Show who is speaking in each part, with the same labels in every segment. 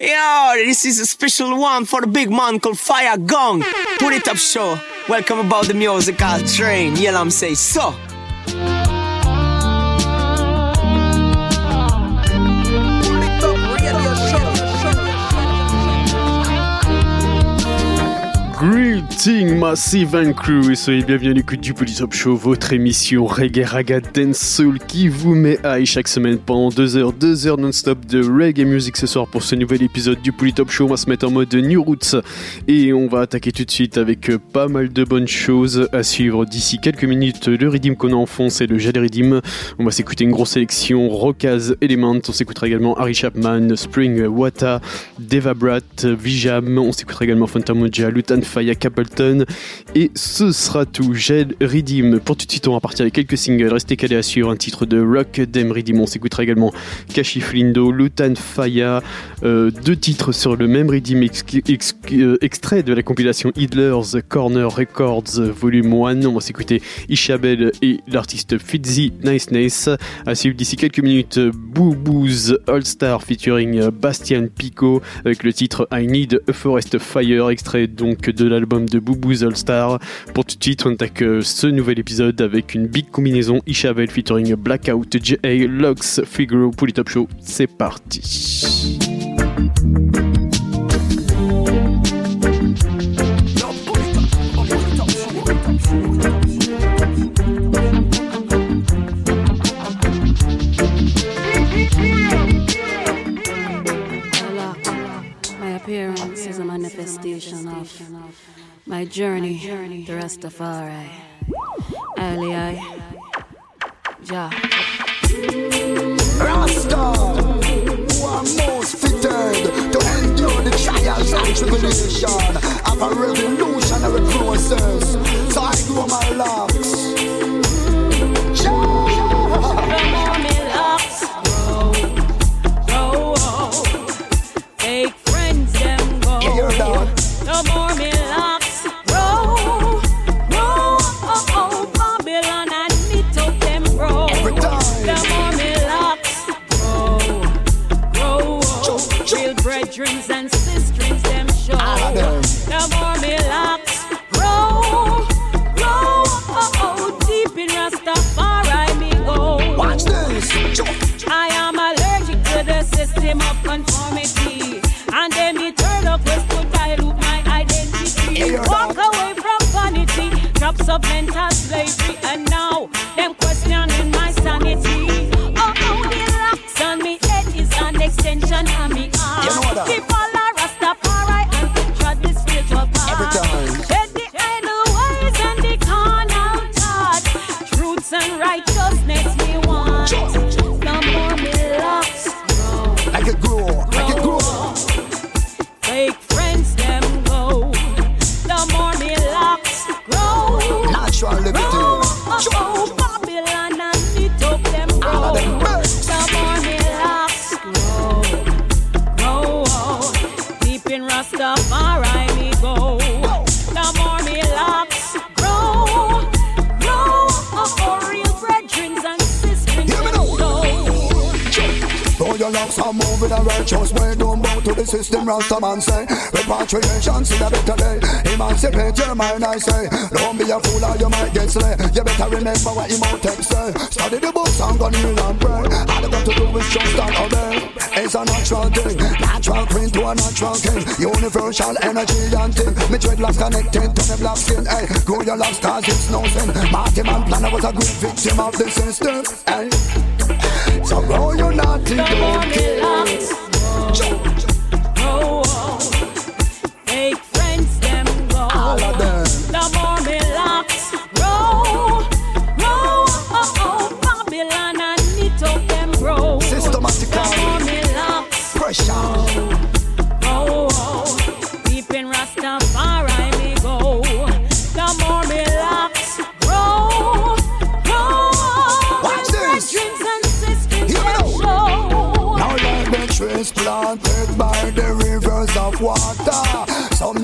Speaker 1: Yo, this is a special one for the big man called Fire Gong. Put it up, show. Welcome about the musical train. Yeah, I'm say so.
Speaker 2: Greeting Massive and Crew et soyez bienvenus à l'écoute du Polytop Show, votre émission Reggae Raga Dance Soul qui vous met high chaque semaine pendant 2 heures, 2 heures non-stop de reggae music ce soir pour ce nouvel épisode du Polytop Show. On va se mettre en mode New Roots et on va attaquer tout de suite avec pas mal de bonnes choses à suivre d'ici quelques minutes. Le Redeem qu'on a en fond, c'est le Jade. On va s'écouter une grosse sélection Rockaz Element. On s'écoutera également Harry Chapman, Spring Wata, Deva Brat, Vijam. On s'écoutera également Fantamoja, Lutan Faya Et ce sera tout. Jed Redeem. Pour tout de suite, on va partir avec quelques singles. Restez calés à suivre un titre de Rock Dem Redeem. On s'écoutera également Kashi Flindo, Lutan Faya. Euh, deux titres sur le même Redeem euh, extrait de la compilation Idler's Corner Records Volume 1. On va s'écouter Ishabel et l'artiste Fitzy Nice Nice. À suivre d'ici quelques minutes, Boo Boo's All Star featuring Bastian Pico avec le titre I Need a Forest Fire, extrait donc de l'album de Boubou's All Star. Pour tout de suite, on attaque ce nouvel épisode avec une big combinaison Ishabel featuring Blackout, J.A. Lux, Figaro, Top Show. C'est parti.
Speaker 3: Manifestation of my journey, the Rastafari. Early I, ja.
Speaker 4: Rasta, who are most fitted to endure the trials and tribulation of a revolutionary process. So I grow my locks.
Speaker 3: Fake friends them go.
Speaker 4: You?
Speaker 3: The more Real brethren and sisters them show. The more me locks grow, grow. Oh, oh, deep in Rastafari me go.
Speaker 4: Watch this.
Speaker 3: I am allergic to the system of conformity. And then me turn up quest to dilute my identity. Walk away from vanity, drops of mental slavery. And now,
Speaker 4: moving a righteous way, don't bow to the system, Rasta man say. Repatriation, see a better day. Emancipate your mind, I say. Don't be a fool or you might get slay. You better remember what Imhotep say. Eh? Study the books and go kneel and pray. All you got to do is just and obey. It's a natural thing, natural queen to a natural king. Universal energy and thing. Me dreadlocks connected to the black skin. Hey, grow your cause it's no sin. Mortimo Planno was a great victim of the system. Hey. So grow your naughty
Speaker 3: The more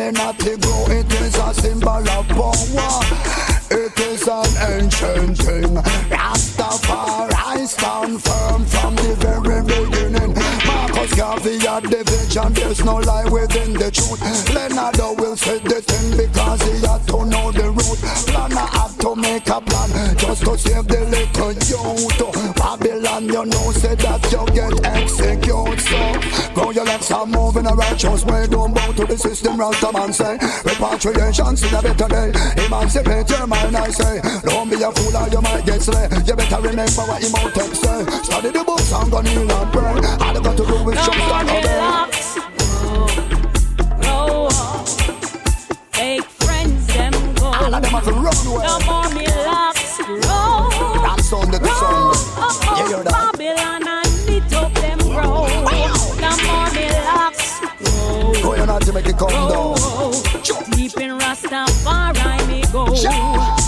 Speaker 4: may not to grow, it is a symbol of power. It is an ancient thing. Rastafari stand firm from the very beginning. Marcus Garvey had the vision, there's no lie within the truth. Leonard Howell say the thing because he had to know the route. Planno had to make a plan just to save the little youth. Babylon, you know, say that you get executed. So, your and move a righteous way. Don't bow to the system, Rasta man say. Repatriation, see a better day. Emancipate your mind, I say. Don't be a fool or you might get slay. You better remember what Imhotep say. Study the books and go kneel and pray. All you got to do is just stand obey.
Speaker 3: Fake friends, them go.
Speaker 4: All of them have to run away.
Speaker 3: No more me locks grow.
Speaker 4: From Sunday to Sunday. You hear that? Come down.
Speaker 3: Deep in Rastafari me go.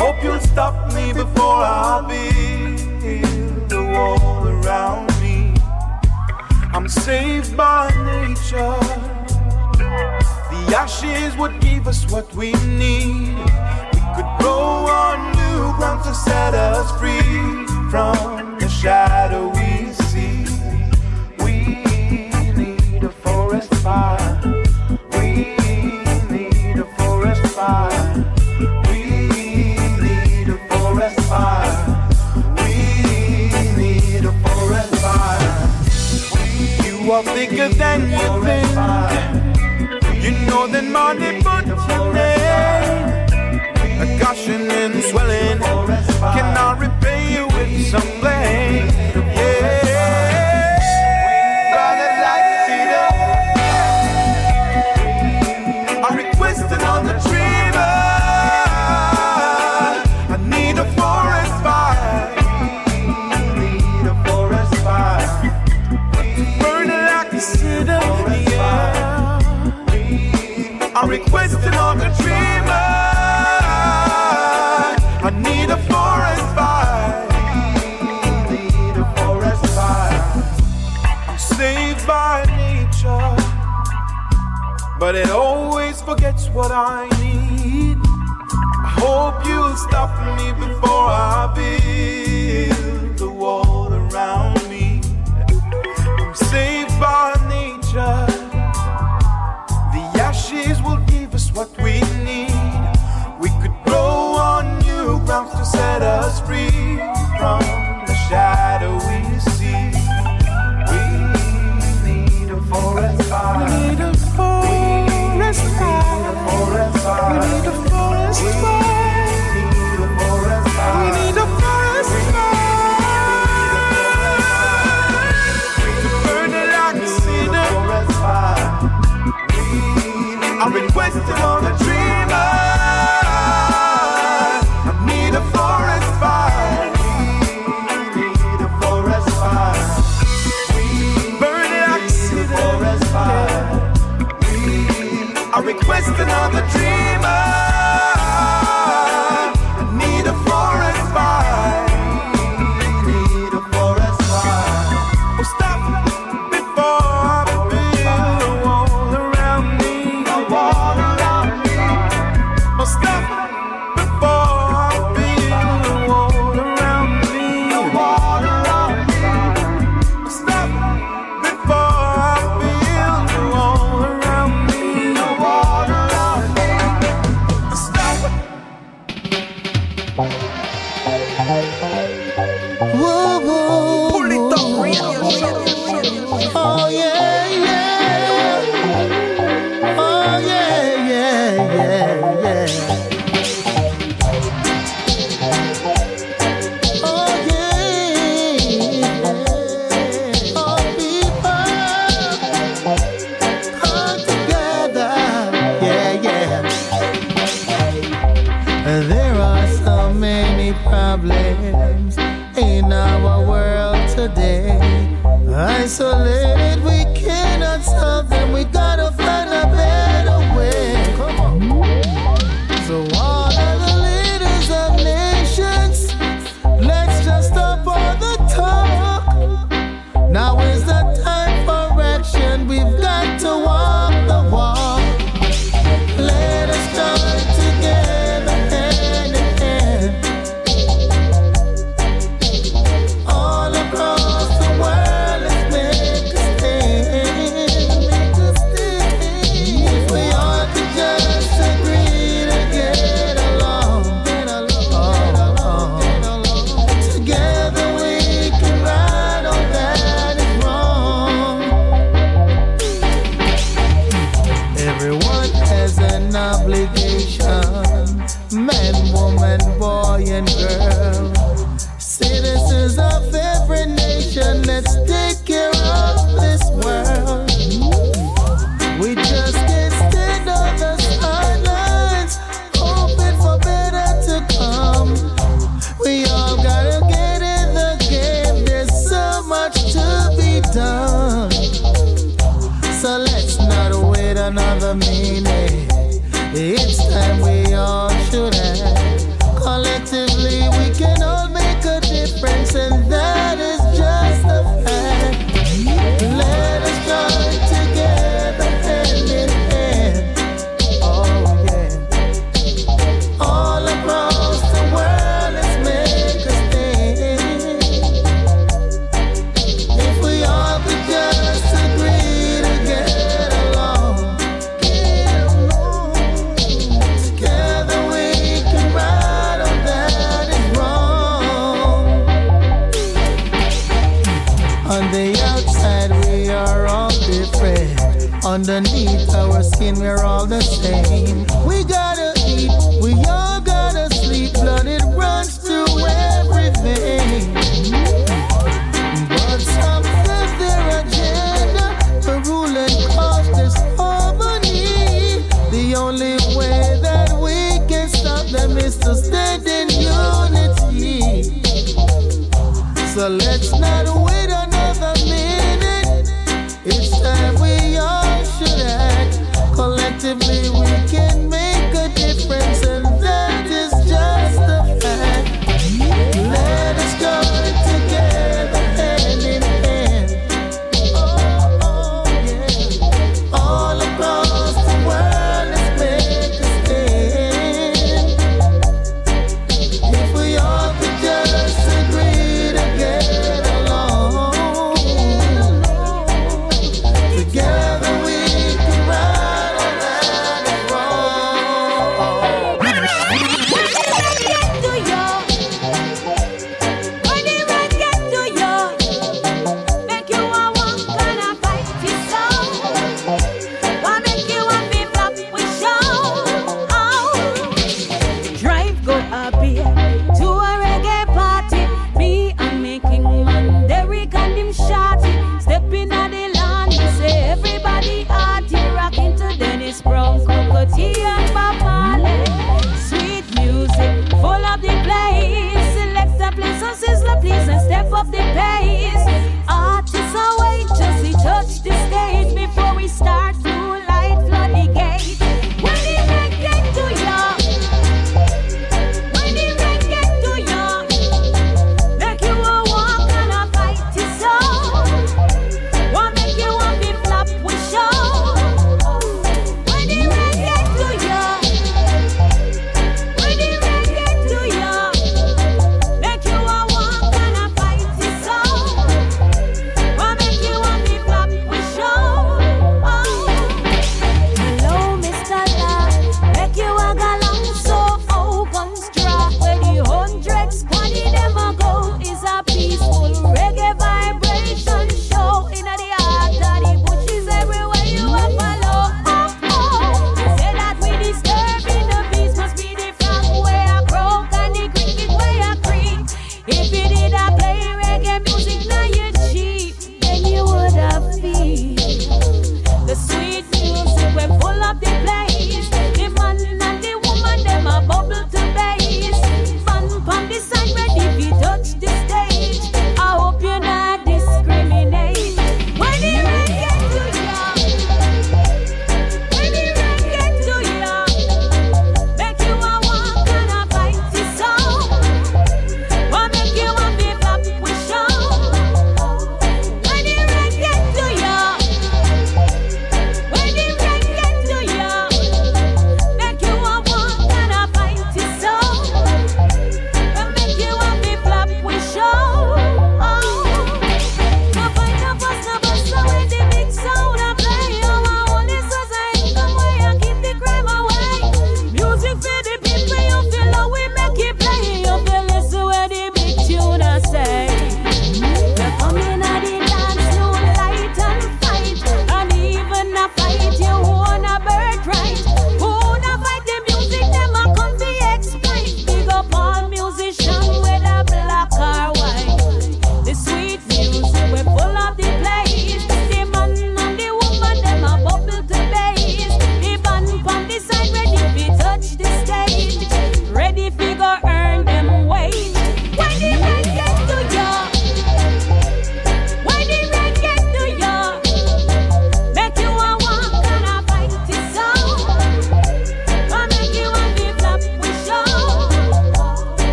Speaker 5: Hope you'll stop me before I build the wall around me. I'm saved by nature. The ashes would give us what we need. We could grow on new ground to set us free from the shadow we see. We need a forest fire. You are bigger than you think. You know that money put your name. A gushing and swelling. Can I repay you with some what I need. I hope you'll stop me before I build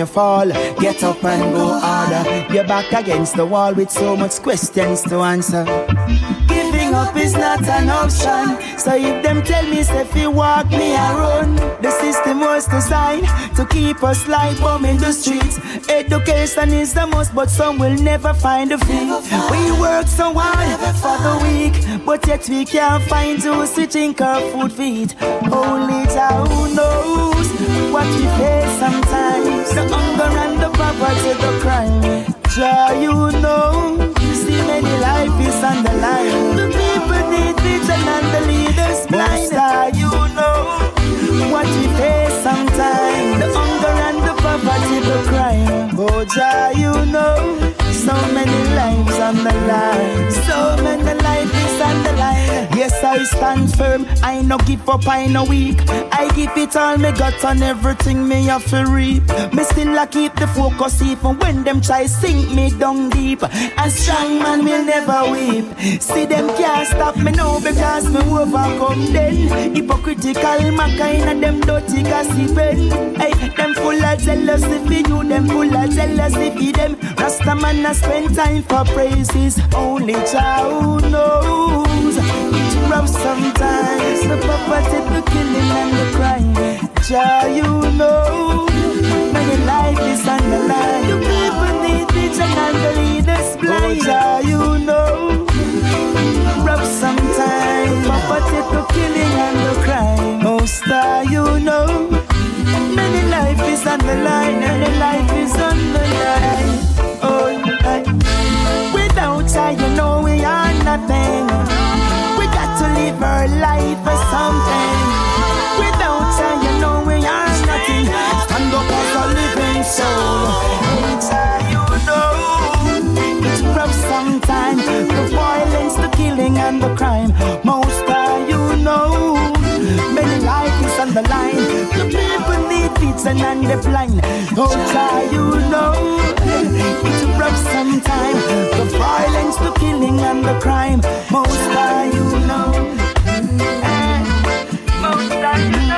Speaker 6: you fall, get up and go harder. You're back against the wall with so much questions to answer. Giving up is not an option. So if them tell me if you walk me run, the system was designed to keep us like bomb in the streets. Education is the most, but some will never find a fee. We work so hard for the week, but yet we can't find those to drink our food feet. Only Jah who knows what we face sometimes. The hunger and the poverty, the crime. Jah, you know, see many life is on the line. The people need vision and the leaders blind. Jah, you know what we face sometimes. The hunger and the poverty, the crime. Oh, Jah, you know, so many lives on the line. So many I stand firm. I no give up, I no weak. I give it all me got on everything me have to reap. Me still I keep the focus even when them try sink me down deep. A strong man will never weep. See them can't stop me now because me overcome them. Hypocritical my kind of them dirty gossiping. Hey, them full of jealousy for you, them full of jealousy for them. Rasta man I spend time for praises. Only child knows rough sometimes. The poverty, the killing and the crime. Jah, you know, many life is on the line. The people need vision and the leaders blind. Jah, you know, rough sometimes. Poverty, the killing and the crime. Oh, star, you know, many life is on the line, and life is on the line. Oh, I, without Jah, you know we are nothing. Live our life for something. Without Jah, you know we are nothing. Stand up as a living soul. Jah, you know it's rough sometimes. The violence, the killing, and the crime. Most Jah, you know many lives is on the line. People and the blind. Oh, Jah, you know it's rough sometimes. The violence, the killing, and the crime. Most Jah, you know. Eh, Most Jah, you know.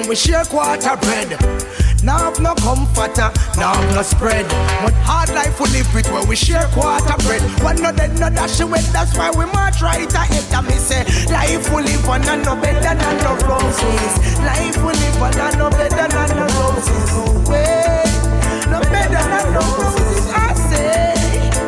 Speaker 7: And we
Speaker 8: share quarter bread. Now have no comforter, uh, now have no spread. But hard life we live with where we share quarter bread. One no dead, no dash away, that's why we march right ahead. And me say, life we live on and no better than no roses. Life we live on and no better than no roses. No way, no better than no roses. I say,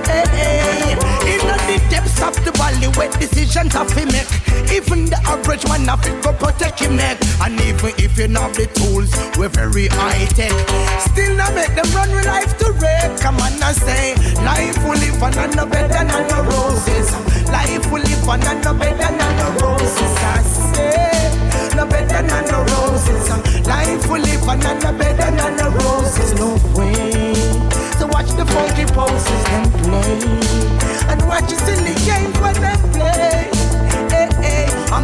Speaker 8: hey, hey. In the depths of the valley where decisions have to make. Even average man have fit go protect him neck. And even if you not the tools, we're very high tech. Still not make them run with life to wreck. Come on and say, life will live on and no better than the roses. Life will live on and no better than the roses. I say, no better than the roses. Life will live on and no better than the roses. No way. So watch the funky poses them play. And watch the silly games when them play.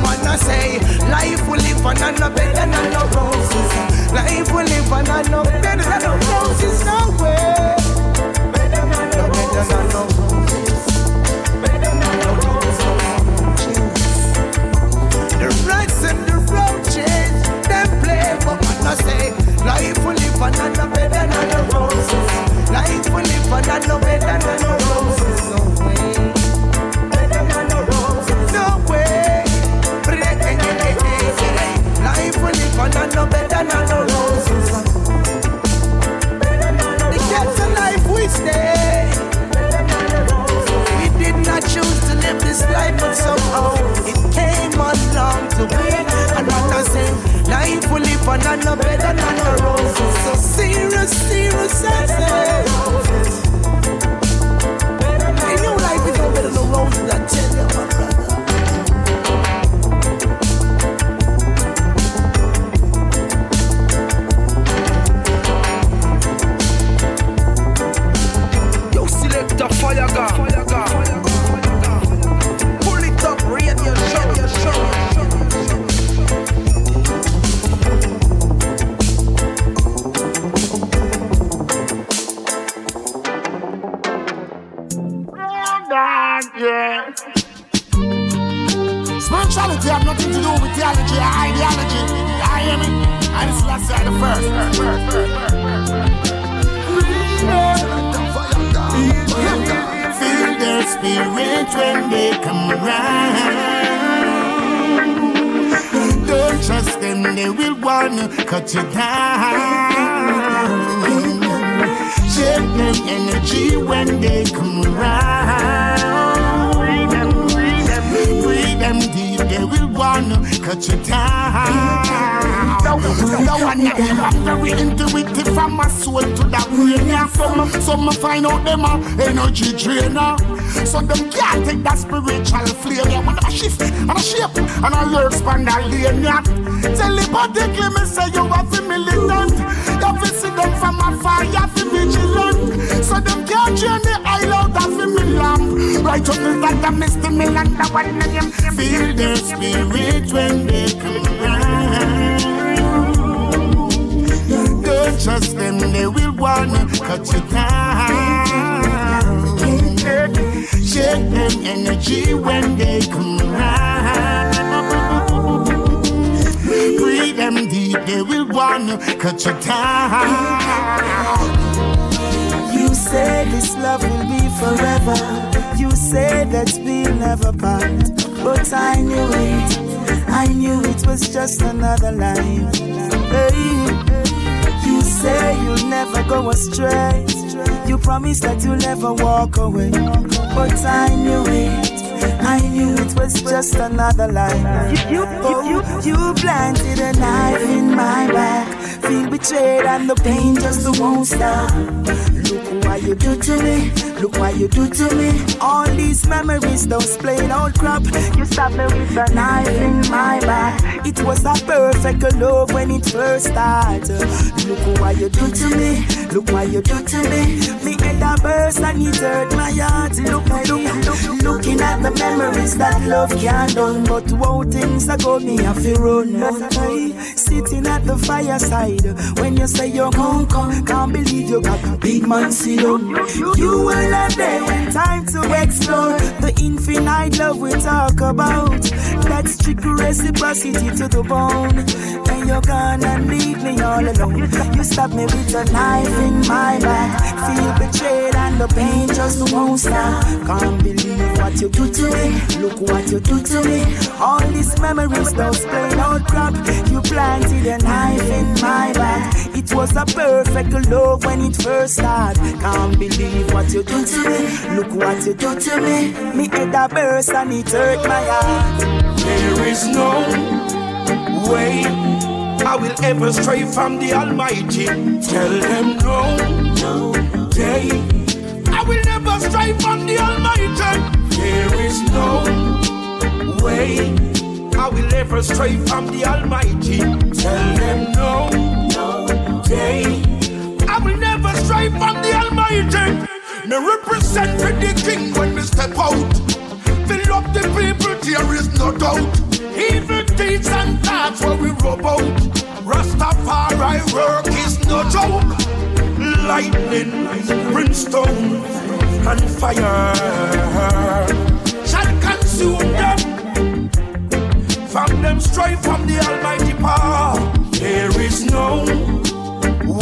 Speaker 8: Hey, I'm say, life will live on and no better than no roses. Life will live on and no better than no roses. No way. Roses. The and the them play, but man say, life will live on and no better than the roses. Life will live on and no better than the roses. Will and no better than the roses. The we stay. We did not choose to live this life, but somehow it came along to. And what I say, life will live and no better than the roses. So serious, serious, I say. No I tell you, select a fire gun. Pull it up, radio show, show, Yeah.
Speaker 9: Spirituality have nothing to do with theology or ideology. You hear me? And it's last side the first. Feel their spirit when they come around. Don't trust them, they will wanna cut you down. Check them energy when they come around. Breathe them deep, they will wanna cut you down. No, no one them I'm very intuitive from my soul to the brain. Yeah, some, some find out them a energy drainer. So them can't take that spiritual flame. Yeah, when I shift and I shape and I learn span that lane. Yeah, telepathically me say you have to militant. You have see them from afar. You have vigilant. So them can't join the island of me lamp. Righteousness that miss the land. That one name. Feel their spirit when they come around. Don't trust them, they will wanna cut you down. Shake them energy when they come around. Breathe them deep, they will wanna cut you down.
Speaker 6: You say this love will be forever. You say that we'll never part. But I knew it. I knew it was just another life. Hey. You say you'll never go astray. You promised that you'll never walk away. But I knew it. I knew it was just another lie. You, you, oh, you planted a knife in my back. Feel betrayed and the pain just won't stop. What you do to me. Look what you do to me. All these memories, those plain old crap. You stabbed me with a knife in my back. It was a perfect love when it first started. Look what you do to me. Look what you do to me. Me head a burst and it hurt my heart. Look, look, look, looking at the memories that love can't done. But wow, things are go me have to run. Sitting at the fireside when you say you're gone, can't believe you got a big man sit down. You were not there when time to explore the infinite love we talk about. That strict reciprocity to the bone. And you're gone and leave me all alone. You stab me with a knife in my back. Feel betrayed and the pain just won't stop. Can't believe what you do to me. Look what you do to me. All these memories, those plain old crap. You planted a knife in my back. It was a perfect love when it first started. Can't believe what you do to me. Look what you do to me. Me head a burst and it hurt my heart.
Speaker 10: There is no way I will ever stray from the Almighty. Tell them no, no day. I will never stray from the Almighty. There is no way I will ever stray from the Almighty. Tell them no, no day. I will never stray from the Almighty. Me represent for the King when me step out. Fill up the people, there is no doubt. Evil deeds and thoughts where we rub out. Rastafari work is no joke. Lightning, brimstone, and fire shall consume them. From them straight from the Almighty power. There is no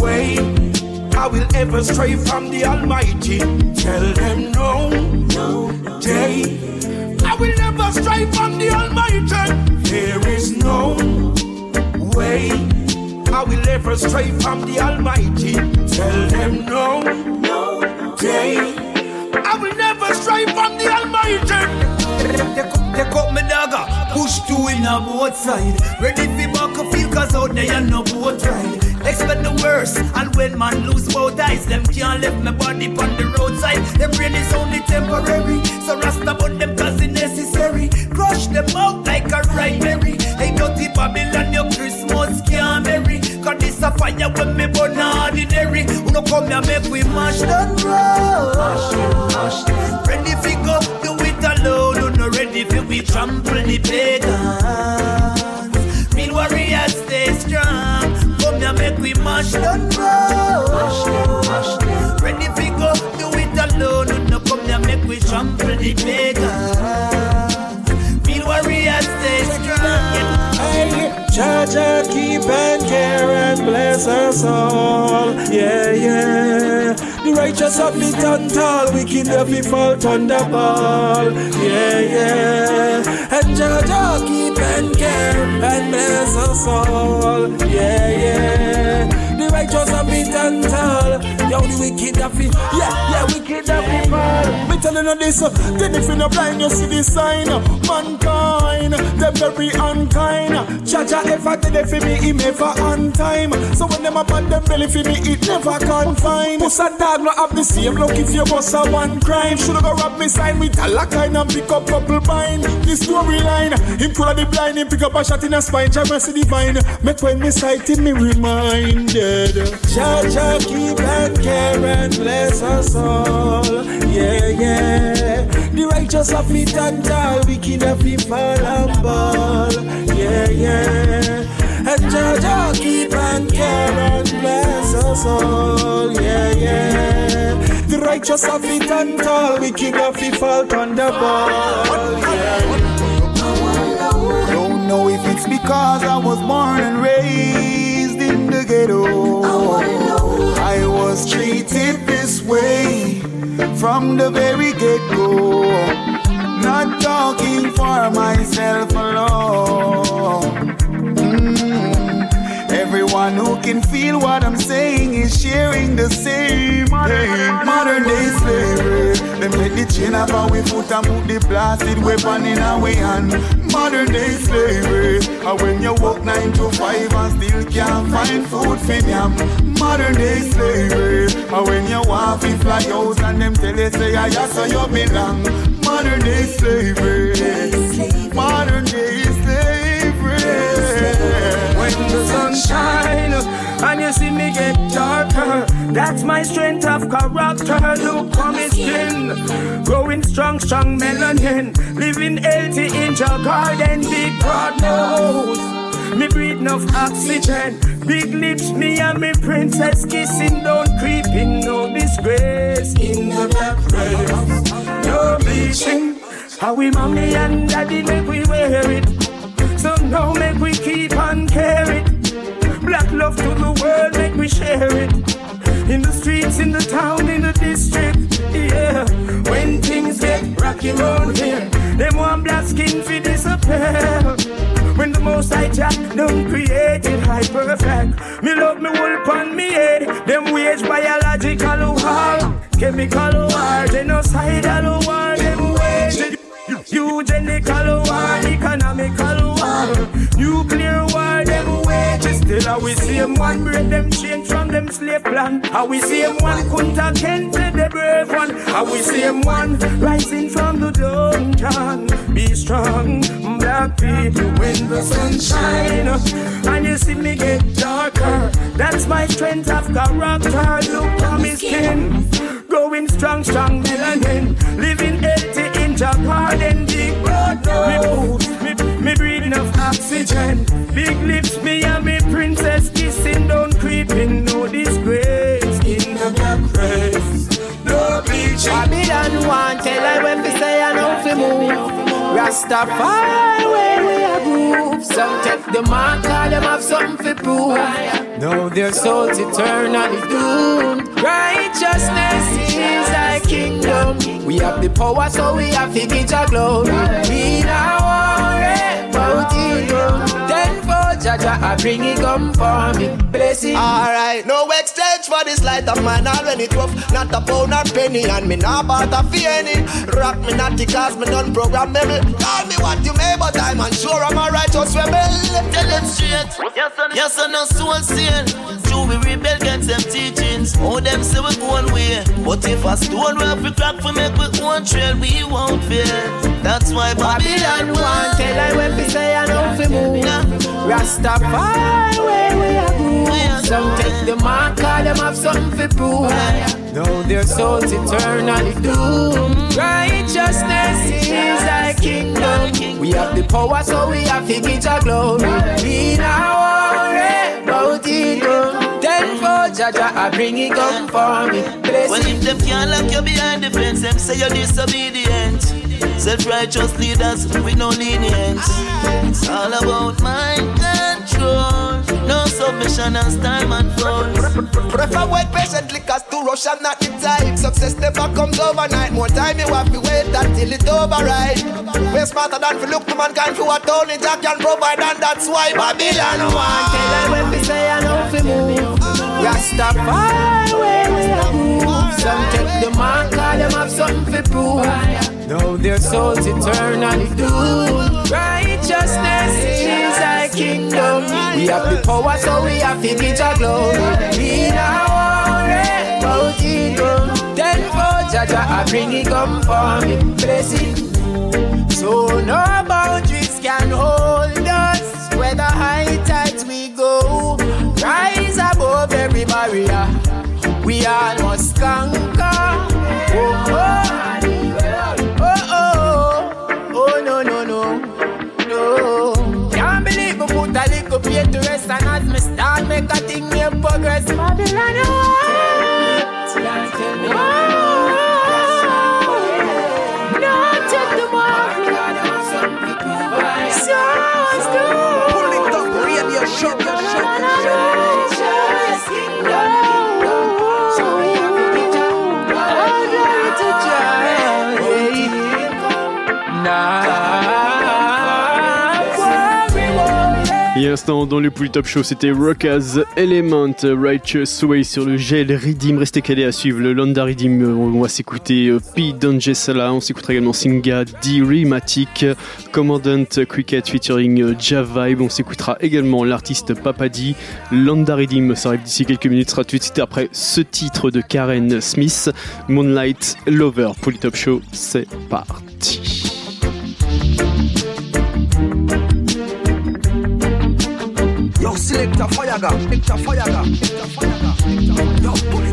Speaker 10: way I will ever stray from the Almighty. Tell them no, no no. day. I will never stray from the Almighty. There is no way I will ever stray from the Almighty. Tell them no, no day. I will never stray from the Almighty.
Speaker 11: Take up my dagger, push two in a both side. Ready for cause out there you no boat ride. Expect the worst, and when man lose both eyes, them can't left my body on the roadside. Them brain is only temporary, so rasta about them cause it necessary. Crush them out like a ripe berry. Hey, dirty Babylon, your Christmas can't merry. Cause this a fire when me burn ordinary. Who no come here make we mash them road. Ready fi go, do it alone. Who no ready fi we trample the pagans. Real warriors stay strong. Come here make we mash them road. Mash them, mash them. Ready fi go, do it alone. Who no come here make we trample the pagans. Real warriors stay strong.
Speaker 10: Hey, Jaja, keep and care and bless us all. Yeah, yeah. The righteous been done tall, wicked been fall thunderball. Yeah, yeah. And Jaja, keep and care and bless us all. Yeah, yeah. The righteous been done tall. Yo, the wicked have been, yeah, yeah, wicked been fall.
Speaker 12: Me telling you this, then if you're not blind, you see the sign. uh, Mankind, them very unkind. Jaja ever did it for me, he never on time. So when them up on them belly for me, it never confine. Puss a dog not have the same look if you bust a one crime. Shoulda go rob me sign with a lock kind and pick up couple bind. This storyline, him pull out the blind, him pick up a shot in a spine, try mercy divine. Make when me sight him, me reminded.
Speaker 10: Jaja, keep and care and bless us all. Yeah, yeah. The righteous have been done tall, wicked have been fall and ball. Yeah, yeah. And Jaja, keep and care and bless us all. Yeah, yeah.
Speaker 12: The righteous have been done tall, wicked have been fall on the ball.
Speaker 13: Don't know if it's because I was born and raised in the ghetto. Was treated this way from the very get go. Not talking for myself alone. Mm.
Speaker 9: Everyone who can feel what I'm saying is sharing the same. Hey, modern day slavery. Them take the chain off our foot and put the blasted weapon in our hand. Modern day slavery. And when you work nine to five and still can't find food for them. Modern day slavery. And when you want to fly out and them tell you say, I yeah, so you belong. Modern day slavery. Modern day slavery.
Speaker 14: When the sun shine and you see me get darker, that's my strength of character. Look on me skin, growing strong, strong melanin, living healthy in your garden, big broad nose. Me breathe enough oxygen, big lips, me and me princess kissing, don't creeping, no disgrace in the black race. You're bleaching. How we mommy and daddy make we wear it. So now make we keep on caring. Black love to the world, make we share it. In the streets, in the town, in the district, yeah. When things get rocky round here, them want black skin fi disappear. When the most I jack don't create it high perfect. Me love me wool upon me head. Them wage biological war, chemical war, genocidal war. Them eugenical war, economical war, nuclear war. Them wages still how we see them one break them change from them slave plan. How we see them one Kunta Kinte the brave one. How we see them one rising from the dungeon. Be strong, black people when the sun shine and you see me get darker. That's my strength of character. Look on me skin, growing strong, strong melanin, living healthy in your garden. Big broad nose, me, me, me breathing of oxygen. Big lips, me and me princess kissing, don't creeping, no disgrace in the black race. No bleaching.
Speaker 15: Babylon want tell I when we say I know fi move. Rastafari where we a groove. Some take the mark, call them have something fi prove. No, their souls eternally doomed. Righteousness is our kingdom. We have the power, so we have to get our glory. We now worry about it. Then for Jaja, I bring it come for me. Blessing.
Speaker 16: Alright, no exchange for this light of mine all when it rough. Not a pound or penny, and me not about a penny. Rock me not the cause me done programmable. Call me what you may, but I'm unsure I'm a righteous rebel.
Speaker 17: Tell them straight. Yes, I know soul sin. Do we rebel against them teachings. Oh, them say we go one way. But if a stone we have to crack for make we own trail, we won't fail. That's why
Speaker 15: Babylon
Speaker 17: Babylon
Speaker 15: want tell I when we say I know fi move. Rastafari where we a groove. Some take the mark, call them have something fi prove. No, their souls eternally doomed. Righteousness is our kingdom. We have the power, so we have to get our glory. We now worry about it. Then for Jaja, I bring it come for me. Bless
Speaker 17: Well, if them can't lock you behind the fence, them say you're disobedient. Self-righteous leaders with no lenience. It's all about mind control. No submission as time unfolds.
Speaker 16: Prefer wait patiently cause to rush and not the time Success never comes overnight More time you have to wait until it's over right We're smarter than to look to mankind for what only Jack can provide And that's why Babylon want
Speaker 15: Tell her when we say I know fi move. Rastafari where we a groove. Some take the mark, call them have something fi prove. No, their souls eternally doomed. Righteousness is our kingdom. We have the power, so we have to get our glory. Now worry about it. Then for Jaja, I bring it come for me. Blessing. So no boundaries can hold us. Whether high tides we go, rise above every barrier. We all must conquer. Pain to rest, and as me start make a thing make progress. Babylon, what? Tell me No, take the mark.
Speaker 16: Pull it up, radio show, show,
Speaker 2: Et instant dans le Pool Top Show, c'était Rockaz Element Righteous Way sur le gel Redeem. Restez calés à suivre le Landa. On va s'écouter euh, P. Donjesala. On s'écoutera également Singa, D. Rematic, Commandant Cricket featuring euh, Javibe. On s'écoutera également l'artiste Papadi. Landa Redeem, ça arrive d'ici quelques minutes, sera tout de suite après ce titre de Karen Smith, Moonlight Lover. Polytop Show, c'est parti.
Speaker 13: Yo, select a fire gun, select a fire gun, select a fire gun. It up,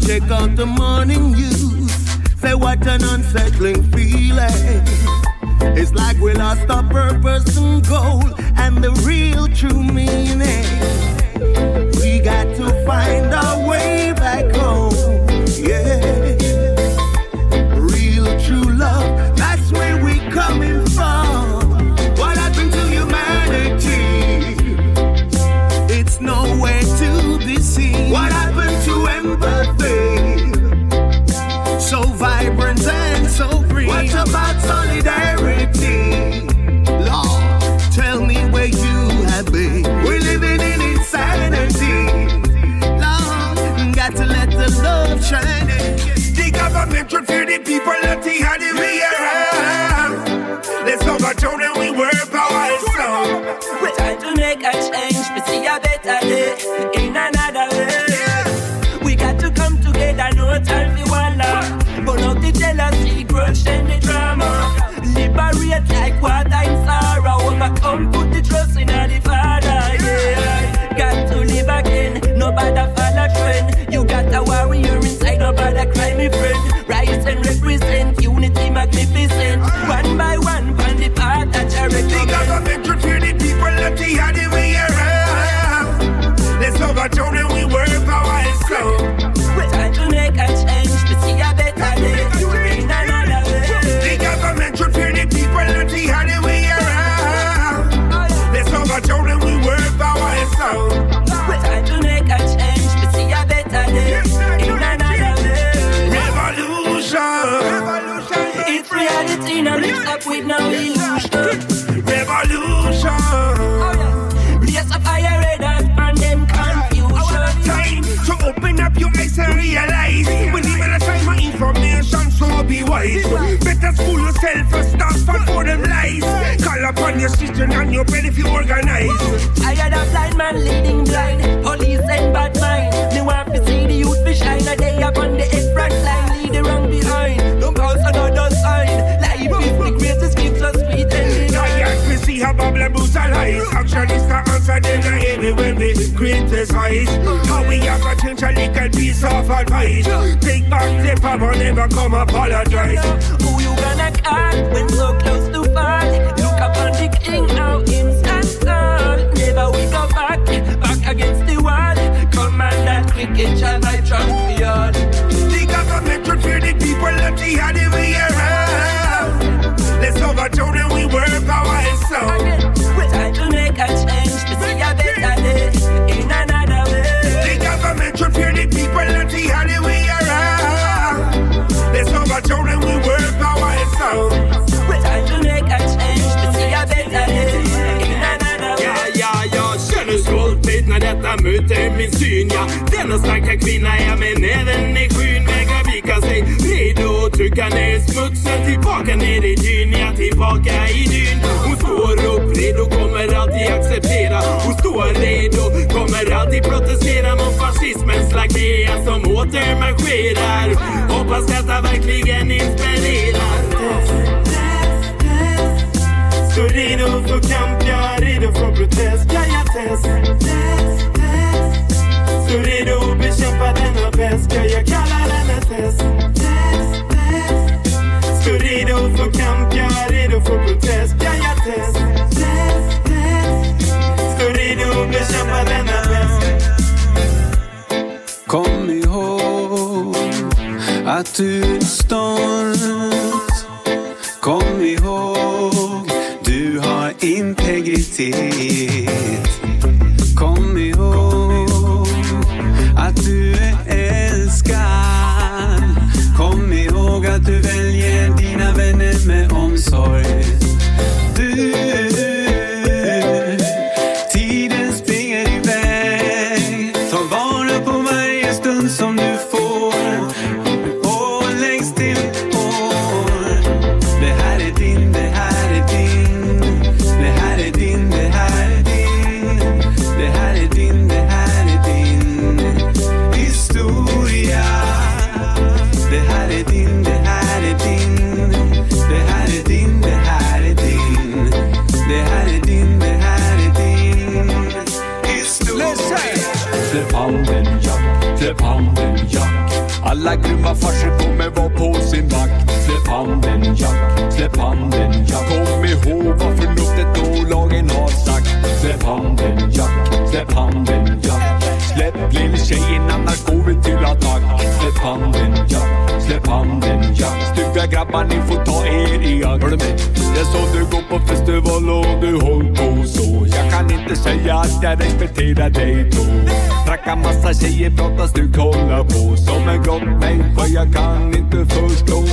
Speaker 15: check out the morning news. Say what an unsettling feeling. It's like we lost our purpose and goal and the real true meaning. We got to find our way
Speaker 5: sister and your brother if you organize.
Speaker 18: Tired of blind man leading blind, police and bad mind. Me want to see the youth be shine a day upon the head front line, lead the wrong behind. Don't pass another sign. Life is the greatest gift, so sweet and
Speaker 5: Tired to see how Babylon brutalize. Action is the answer, then I hear me when we criticize. How we have to change a little piece of advice. Take back the power, never come apologize.
Speaker 18: Who you gonna call when so close to fall? Look up on the now, instant call. Never we go back, back against the wall. Commander, cricket, shall I champion?
Speaker 5: The government fear the people that he had in the around. Let's overthrow them, we work our soul.
Speaker 18: We're trying to make a change to see a better day in another way.
Speaker 5: The government fear the people in. Let's overthrow them, we work.
Speaker 19: Detta möter min syn ja. Denna starka kvinna är med näven i skyn. Vägrar vika sig, redo att trycka ner smutsen. Tillbaka ner i dyn, ja tillbaka i dyn. Hon står upp, redo, kommer alltid acceptera. Hon står redo, kommer alltid protestera Mot fascismens lakeja som återmarscherar. Hoppas detta verkligen inspirerar. Så redo för kamp, ja redo för protest, ja jag test. Så redo att bekämpa denna pest, ja jag kallar denna test. Så redo för kamp, ja redo för protest, ja jag test. Så redo att bekämpa denna pest.
Speaker 20: Kom ihåg att du är stolt. Kom ihåg, integritet. Kom
Speaker 21: alla grymma farsor kommer vara på sin vakt. Släpp handen Jack, släpp handen Jack. Kom ihåg vad förnuftet och lagen har sagt. Släpp handen Jack, släpp handen Jack. Släpp lilltjejen annars går vi till attack. Släpp handen Jack, släpp handen Jack. Stygga grabbar ni får ta er i akt. Hör du mig? Jag såg du går på festival och du håll på så. Jag kan inte säga att jag respekterar dig då. Tracka massa tjejer, prata du kolla på. Som en gott för jag kan inte förstå.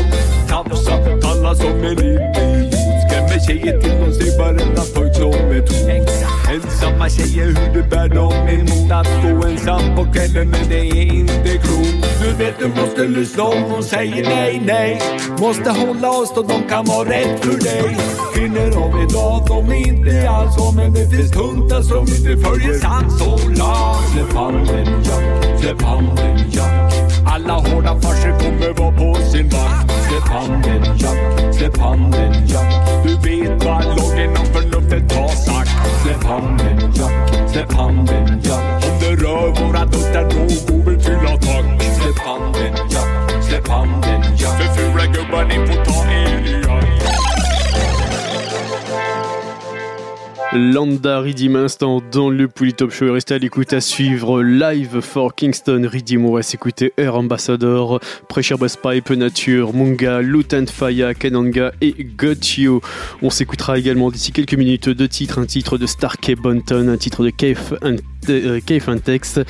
Speaker 21: Tafsa, alla som är idiot. Skrämmer tjejer till de ser varenda pojk som är tom. Ensamma tjejer, hur du bär dem emot att gå ensam på kvällen, men det är inte klokt. Du vet, du måste lyssna om hon säger nej, nej. Måste hålla oss då de kan vara rätt för dig. Kvinnor av idag, de är inte alls så, men det finns tuntar som inte följer sans och lag. Släpp handen, Jack, släpp handen, Jack. Alla hårda farsor kommer vara på sin vakt. Släpp handen, Jack, släpp handen, Jack. Du vet vad lagen om förnuftet tas. Släpp handen, Jack, släpp handen, Jack. Om det rör våra duttar då går vi till attack. Släpp handen, Jack, släpp handen, Jack. För fula gubbar, ni får ta
Speaker 2: Landa Ridim instant dans le Pouli Top Show. Restez à l'écoute à suivre live for Kingston Ridim. On va s'écouter Air Ambassador, Pressure Bass Pipe, Nature, Munga, Lutant Faya, Kenanga et Gotio. On s'écoutera également d'ici quelques minutes deux titres. Un titre de Starkey Bonton, un titre de Cave and euh, Text.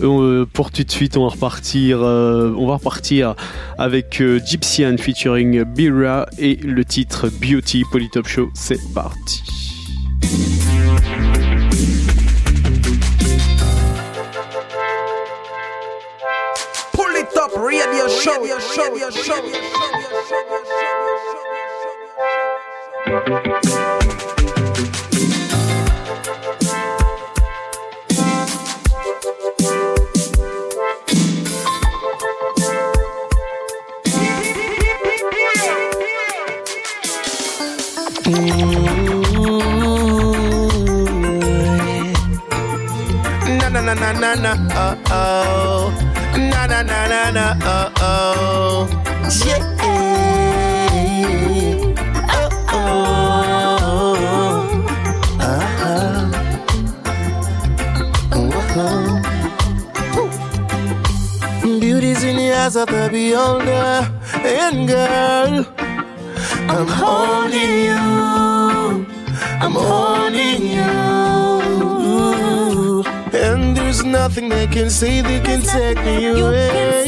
Speaker 2: Euh, pour tout de suite, on va repartir, euh, on va repartir avec euh, Gypsian featuring Bira et le titre Beauty Polytop Show. C'est parti.
Speaker 22: Pull it up, radio show,
Speaker 23: na na na na na uh oh. Na na na na na uh oh. Yeah. Oh oh. Uh-huh. Uh-huh. Beauty's in the eyes of the beholder, and girl, I'm holding you. I'm holding you. There's nothing they can say that can take me away.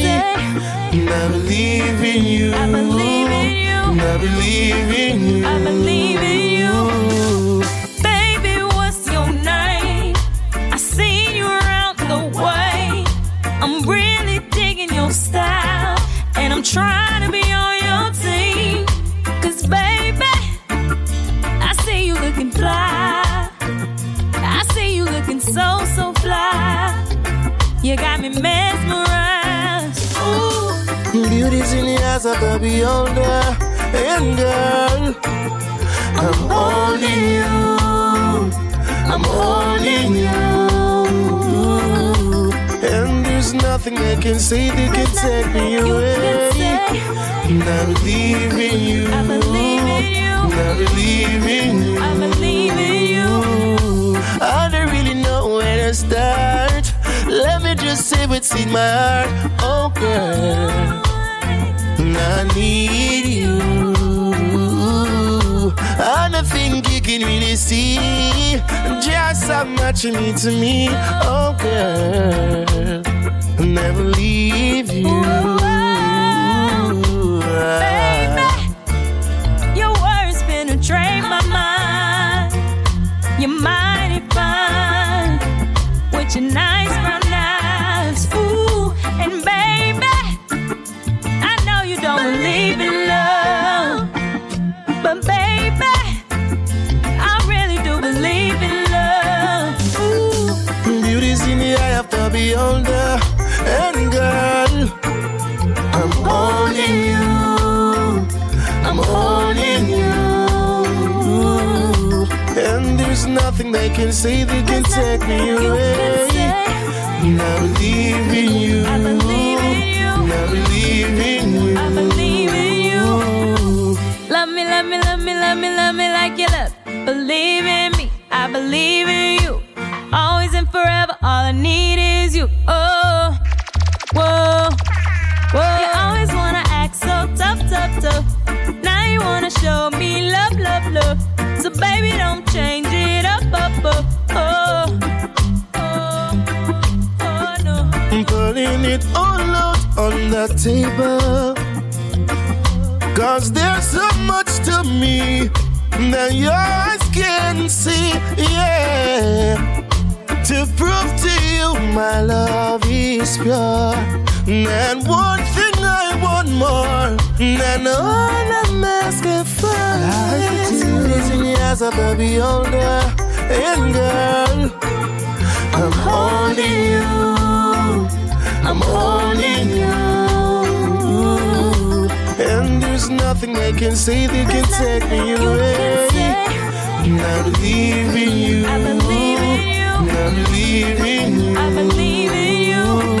Speaker 23: And I believe in you. I believe in you. I believe in you. I believe in you.
Speaker 24: The
Speaker 23: eyes of the beholder. And girl, I'm holding you. I'm holding you. And there's nothing they can say that can take me away. And I believe in you. I believe in you. I believe in you.
Speaker 24: I believe in you.
Speaker 23: I don't really know where to start. Let me just say what's in my heart. Oh, girl. I need you. And think you can really see just how much you mean to me. Oh, girl. I'll never leave you.
Speaker 24: I
Speaker 23: can say they can take me away. And I believe in you. And I
Speaker 8: believe in you.
Speaker 23: I believe in you. Love me, love me, love me, love me, love me like you love. Believe in me. I believe Baby,
Speaker 8: be older. And girl, I'm holding you. I'm holding you. And there's nothing they can say that can take me away. And I believe in you. I believe in you. I believe in you.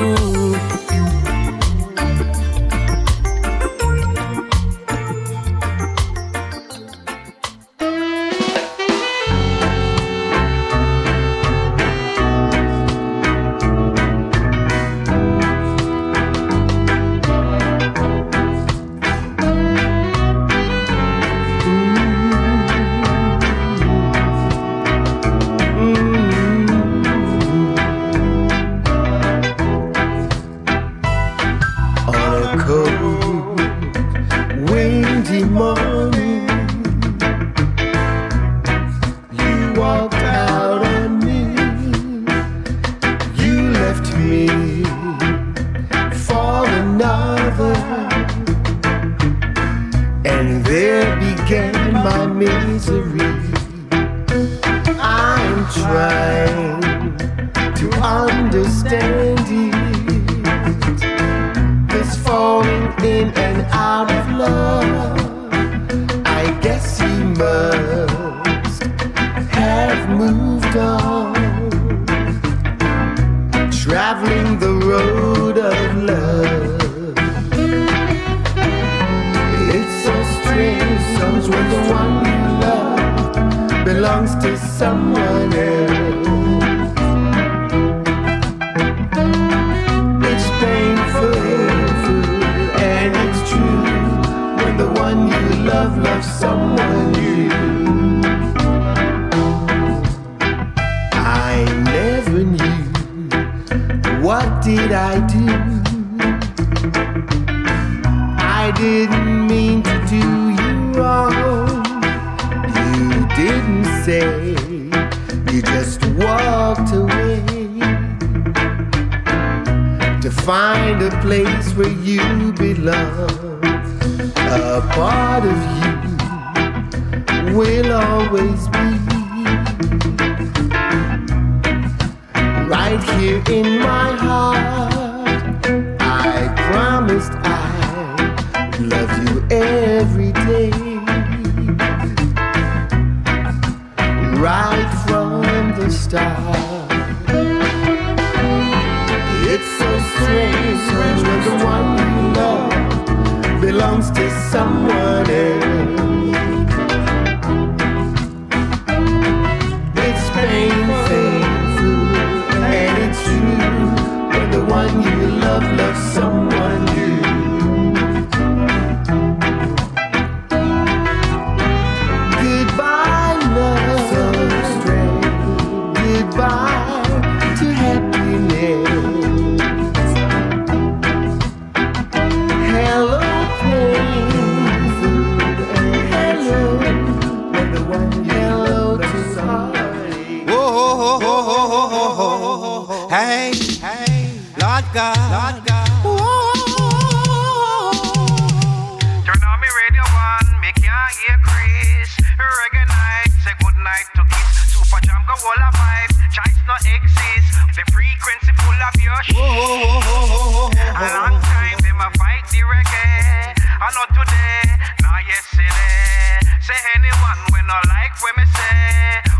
Speaker 8: to
Speaker 25: anyone when I like when me say.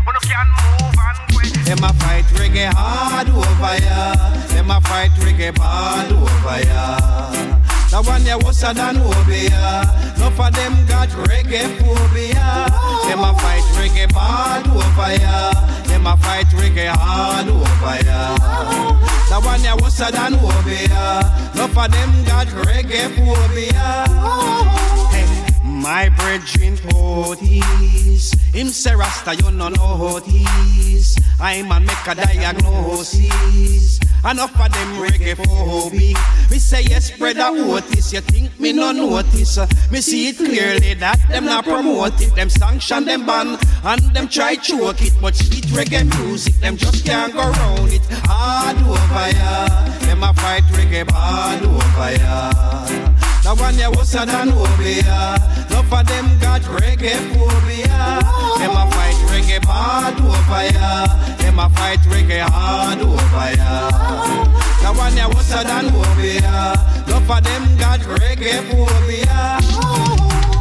Speaker 25: When I can move and quit. Them a fight reggae hard over ya. Them a fight reggae bad over ya. The one you worse than Obeah. No for them got reggae phobia. Them a fight reggae bad over ya. Them a fight reggae hard over ya. The one you worse than Obeah. No for them got reggae phobia. My brethren poties Him say Rasta you no know is. I man make a diagnosis. Enough of them reggae phobic Me say yes brother Otis You think me no notice Me see it clearly that them not promote it. Them sanction them ban And them try to choke it. But sweet reggae music Them just can't go round it. Hard over ya. Them a fight reggae bad over ya the one ya was a than Obeah. No for them got reggae phobia. Them a fight reggae bad over ya. Them a fight reggae hard over ya. The one ya was a than Obeah. No for them got reggae phobia.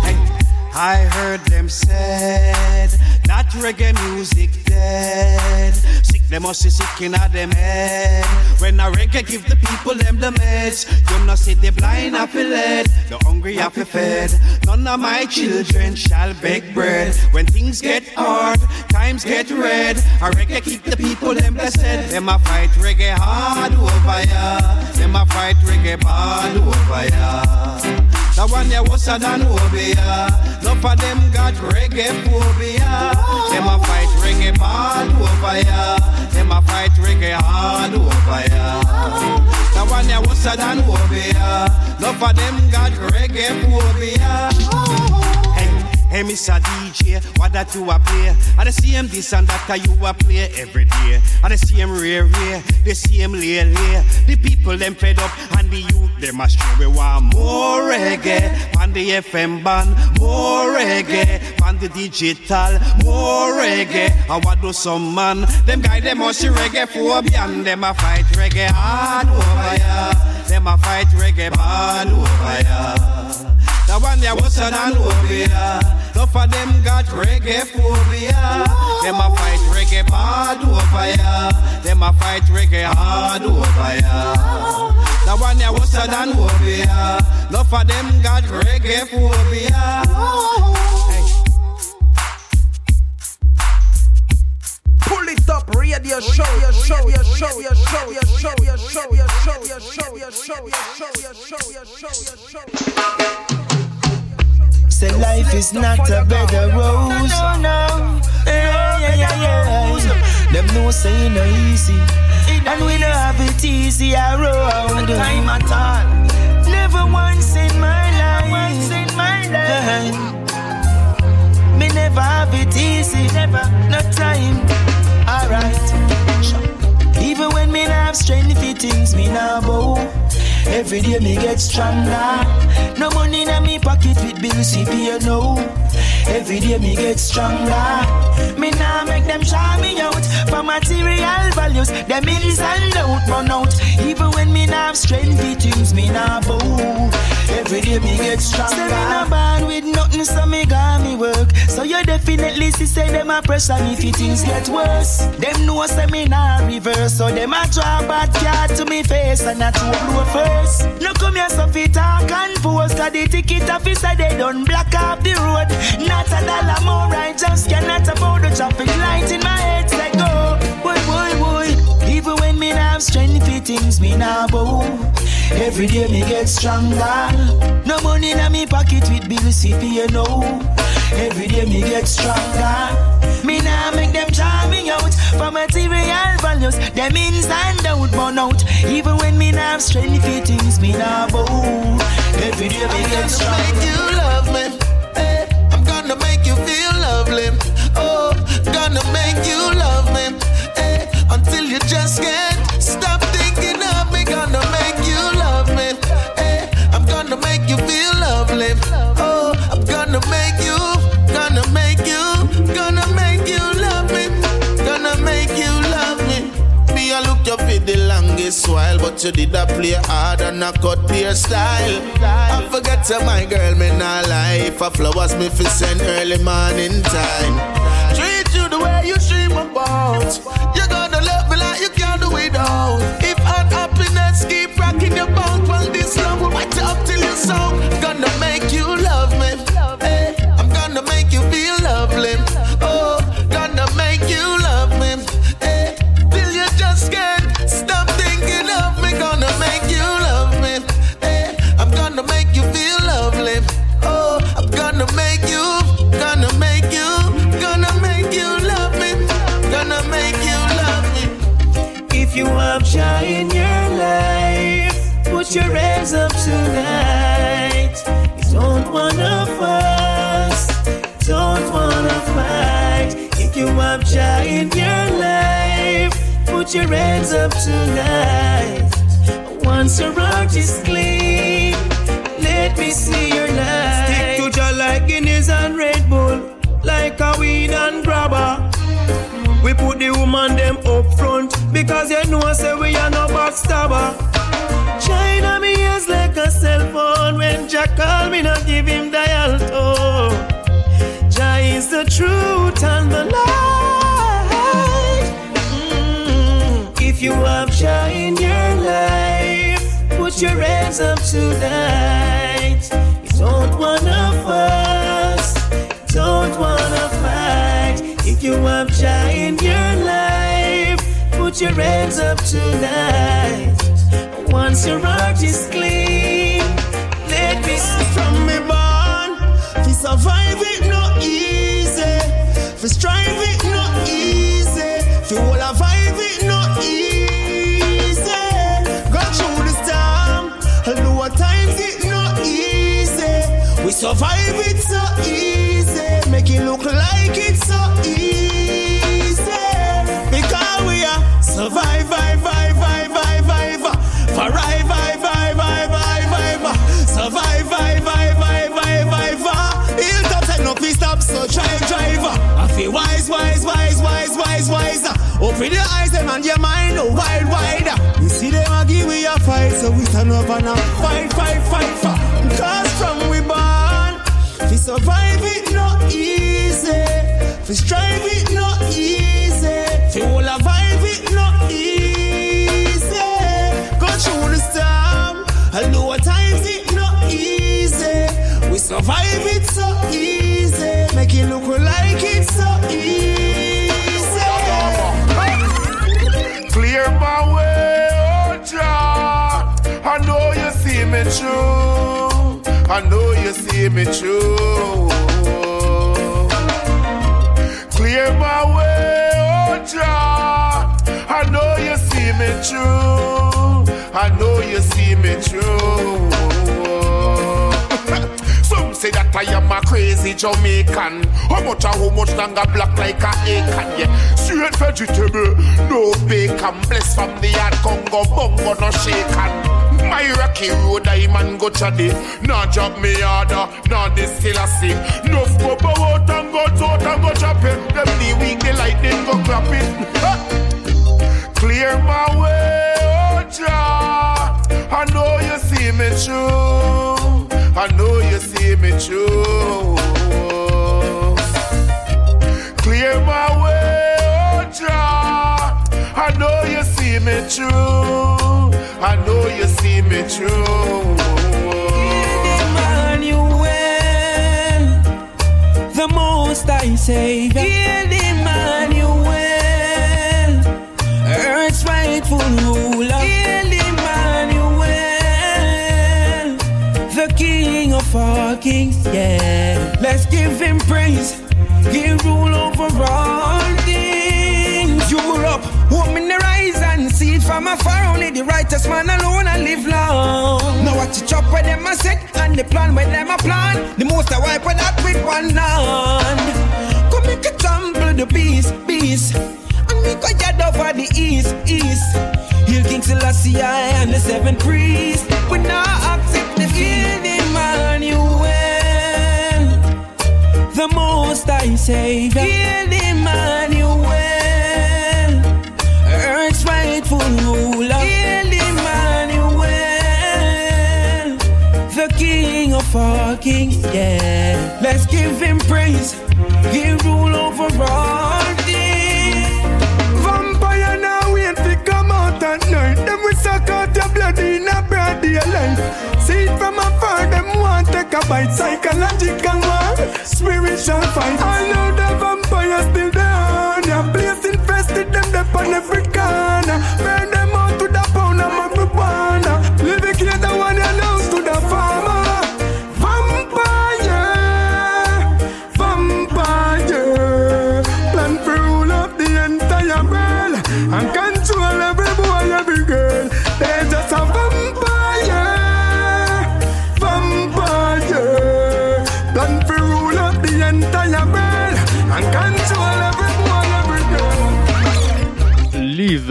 Speaker 25: Hey, I heard them said that reggae music dead. They must be sick in them head. When a reggae give the people them the meds, you know see the blind have led, the hungry have fed. None of my children shall beg bread. When things get hard, times get red. A reggae keep the people them blessed. Them a fight reggae hard over ya. Them a fight reggae bad over ya. The one ya was a than Obeah. No for them got reggae phobia. Them a fight reggae bad over ya. Them a fight reggae hard over ya. The one ya was a than Obeah. No for them got reggae phobia. Hey, Mr. DJ, what that you a play? I the same this and that you a play every day. I the same rare rare, the same lay lay. The people them fed up and the youth them a stray. We want more reggae on the FM band, more reggae on the digital, more reggae. I want do some man, them guy them must reggae phobia and them a fight reggae hard over ya. Them a fight reggae bad over ya. The one that was an Anubia. No for them got reggae phobia. Them a fight reggae bad over ya. Them a fight reggae hard over ya. The one that was an Anubia. No for them got reggae phobia.
Speaker 13: Pull it up, radio show, your show, your show, your show, your show, your show, your show, your show, your show, your show, your show, your show, your show.
Speaker 6: Say life is not a bed of rose. No, no, yeah, yeah, yeah, yeah. Them know say no easy, and we don't have it easy around. Time at all. Never once in my life. Once in my life. Me never have it easy. Never, no time. Alright. Even when me have strength for things, me now bow. Every day me get stronger. No money in me pocket with bills pay no. Every day me get stronger. Me now make them shout me out for material values. Them ins and out, run out. Even when me not have strength for things, me now bow. Every day me get stronger. Say me not born with nothing, so me got me work. So you definitely see say them a pressure me if things get worse. Them know say me not reverse, so them a draw bad card to me face and a two blow first. No come here so fit talk and post, cause the ticket officer they done block off the road. Not a dollar more, I just cannot afford the traffic light in my head. When me not have strength for things, me not bow. Every day me get stronger. No money in me pocket with bills to pay no. Every day me get stronger. Me now make them try me out for material values. Them ins and out, burn out. Even when me now have strength for things, me now bow. Every day me get stronger.
Speaker 15: make you love me. Hey, I'm gonna make you feel lovely. Oh, gonna make you love me. Until you just can't stop thinking of me. Gonna make you love me. Hey, I'm gonna make you feel lovely. Oh, I'm gonna make you, gonna make you, gonna make you love me. Gonna make you love me. Me, I look you for the longest while, but you did a play hard and I cut your style. I forget to my girl, me not lie. For flowers, me fi send early morning time. Treat you the way you dream about. You
Speaker 6: without. If unhappiness keep rocking your boat, well, this love will wet you up till you're soaked. Gonna make you
Speaker 15: put your hands up tonight. You don't wanna fuss, don't wanna fight. If you joy in your life, put your hands up tonight. Once your heart is clean, let me see your light. Stick to Jah like Guinness and Red Bull, like a weed and grabber. We put the woman them up front because you know I say we are no backstabber. China me ears like a cell phone when Jack call me not give him dial tone. Jah is the truth and the light. Mm, If you have Jah in your life, put your hands up tonight. You don't wanna fuss, don't wanna fight. If you have Jah in your life, put your hands up tonight. Once your heart is clean, let me see
Speaker 16: from me born. To survive it no easy. To strive it no easy. To all survive it no easy. Go through the storm. Know what times it no easy. We survive it so easy. Open your eyes them and your mind, oh, wide, wide. You see them a give we a fight, so we stand up and a fight, fight, fight, fight. Cause from we born, we survive it no easy. We strive it no I know
Speaker 5: you see me through. Clear my way, oh Jah. I know you see me through. I know you see me through. Some say that I am a crazy Jamaican. How much how much longer black like a acre, yeah. Straight vegetable, no bacon. Bless from the hard Congo, bongo no shaken. My rocky road, I man go chaddy. Nah drop me harder, nah this a sing. No go bow out and go out and go chop it. Them the weak, the lightning go clap it. Clear my way, oh Jah. I know you see me through. I know you see me through. Clear my way, oh Jah. I know you see me through. I know you see me through.
Speaker 15: Emmanuel, the most I Savior. Heal Emmanuel, earth's rightful ruler. Heal Emmanuel, the King of all kings. Yeah, let's give him praise. He rule over all from afar. Only the righteous man alone and live long. Now watch it chop where them a set and the plan where them a plan. The most I wipe with that with one hand. Come make a tumble the beast, beast. And make a yard over the east, east. Heal King Selassie and the seven priests. We now accept the field Emmanuel. The most I Savior. Heal Emmanuel. Earth's kings, yeah. Let's give him praise. He rule over all things.
Speaker 16: Vampire now ain't to come out at night. Them we suck out your blood in a broad daylight. See it from afar, them want take
Speaker 26: a bite. Psychological war, spiritual fight. I know the vampire still there. Place infested them up on every corner.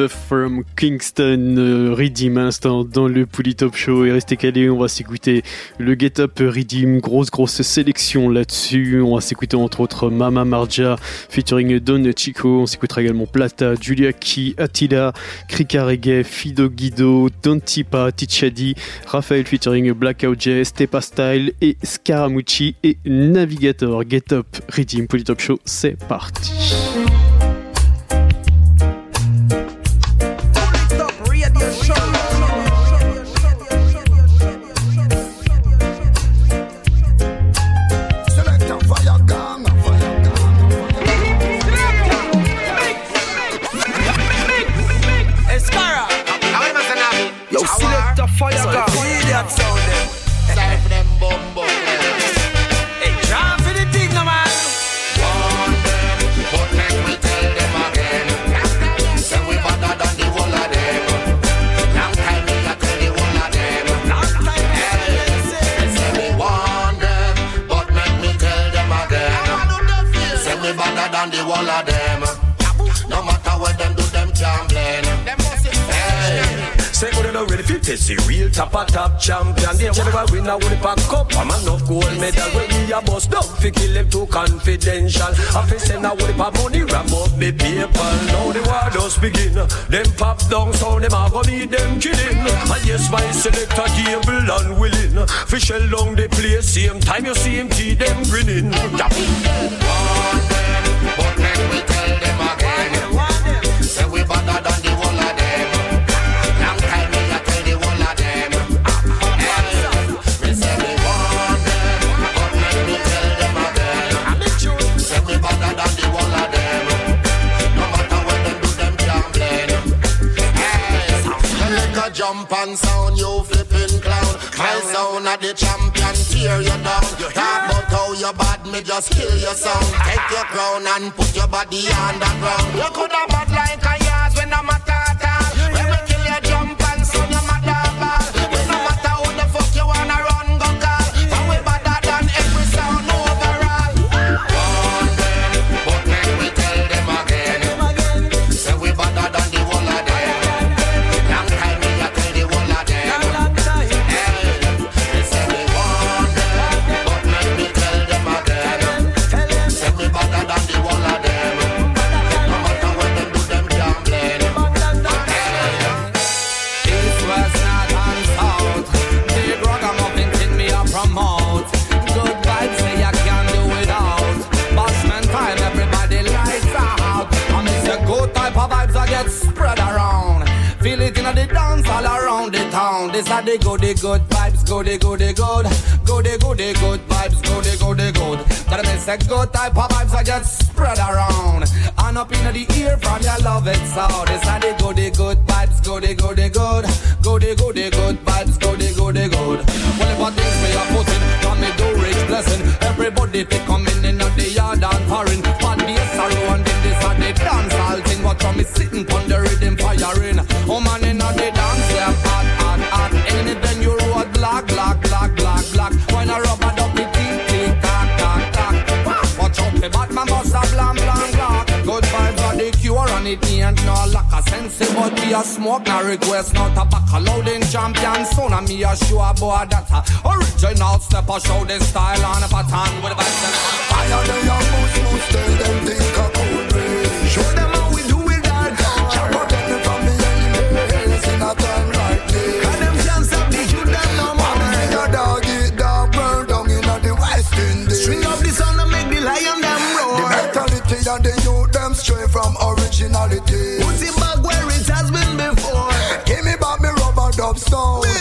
Speaker 25: From Kingston, euh, Redeem, instant dans le Polytop Show. Et restez calés, on va s'écouter le Get Up Redeem, grosse grosse sélection là-dessus. On va s'écouter entre autres Mama Marja featuring Don Chico. On s'écoutera également Plata, Julia Ki, Attila, Krika Reggae, Fido Guido, Don Tipa, Tichadi, Raphaël featuring Blackout J, Stepa Style et Scaramucci et Navigator. Get Up Redeem, Polytop Show, c'est parti.
Speaker 4: soul.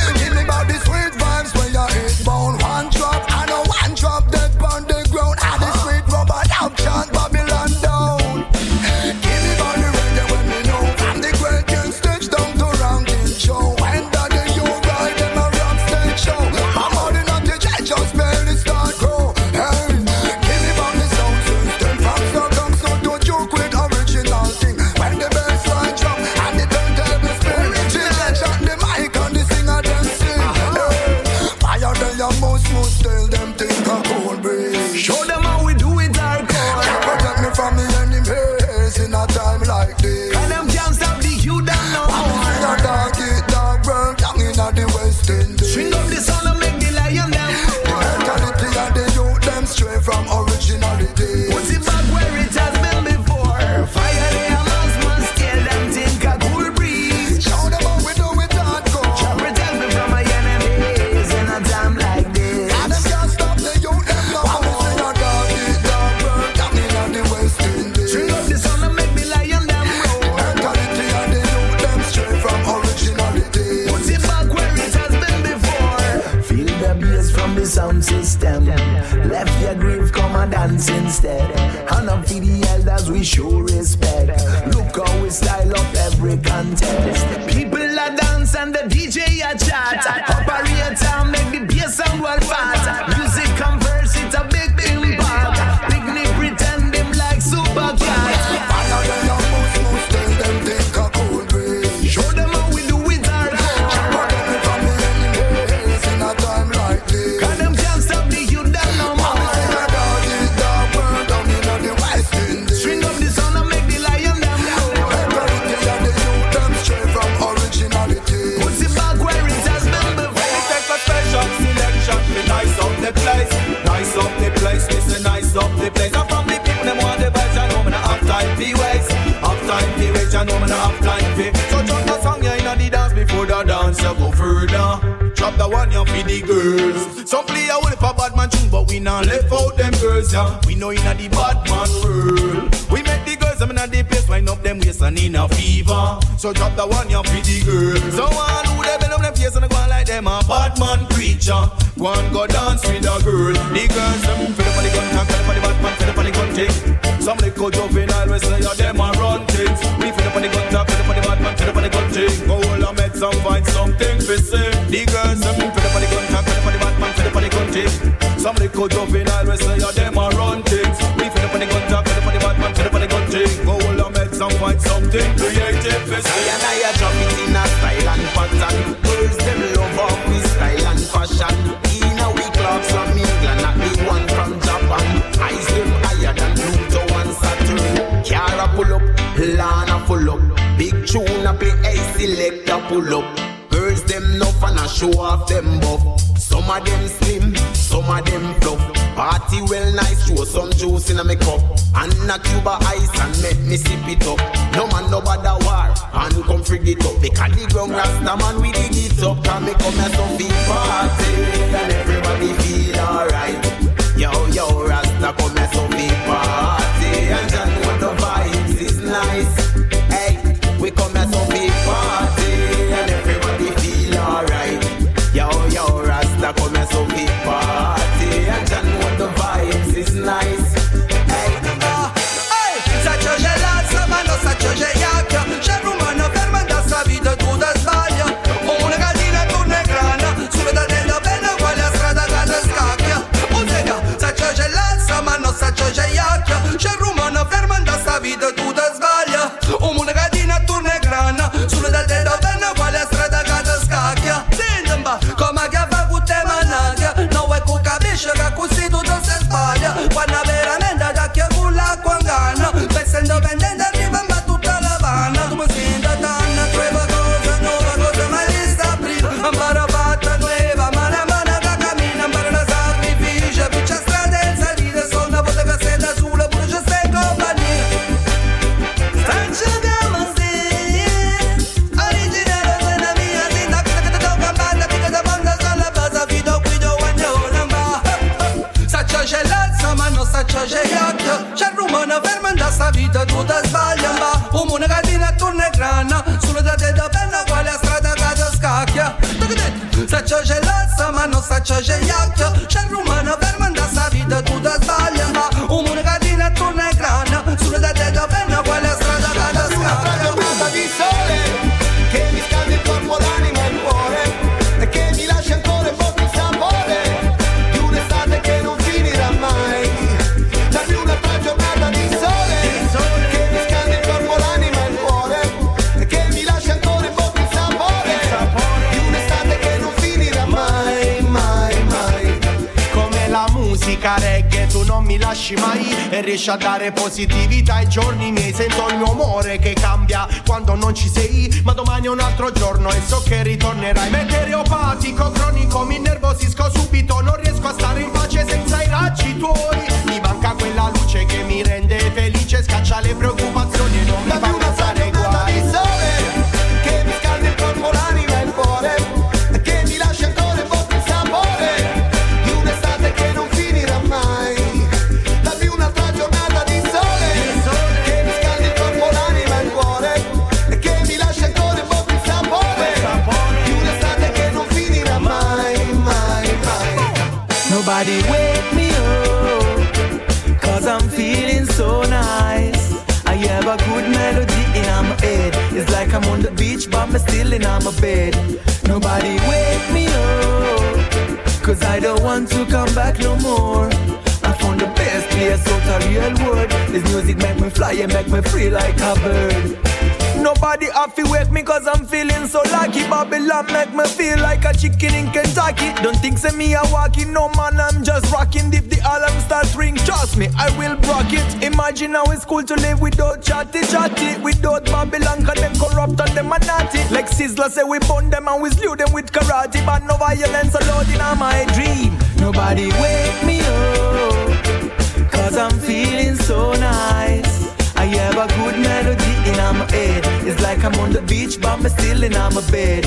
Speaker 4: How
Speaker 17: it's cool to live without chatty chatty Without Babylon cause them corrupt and them are naughty Like Sizzla say we burn them and we slew them with karate But no violence allowed in my dream Nobody wake me up Cause I'm feeling so nice I have a good melody in my head. It's like I'm on the beach, but I'm still in my bed.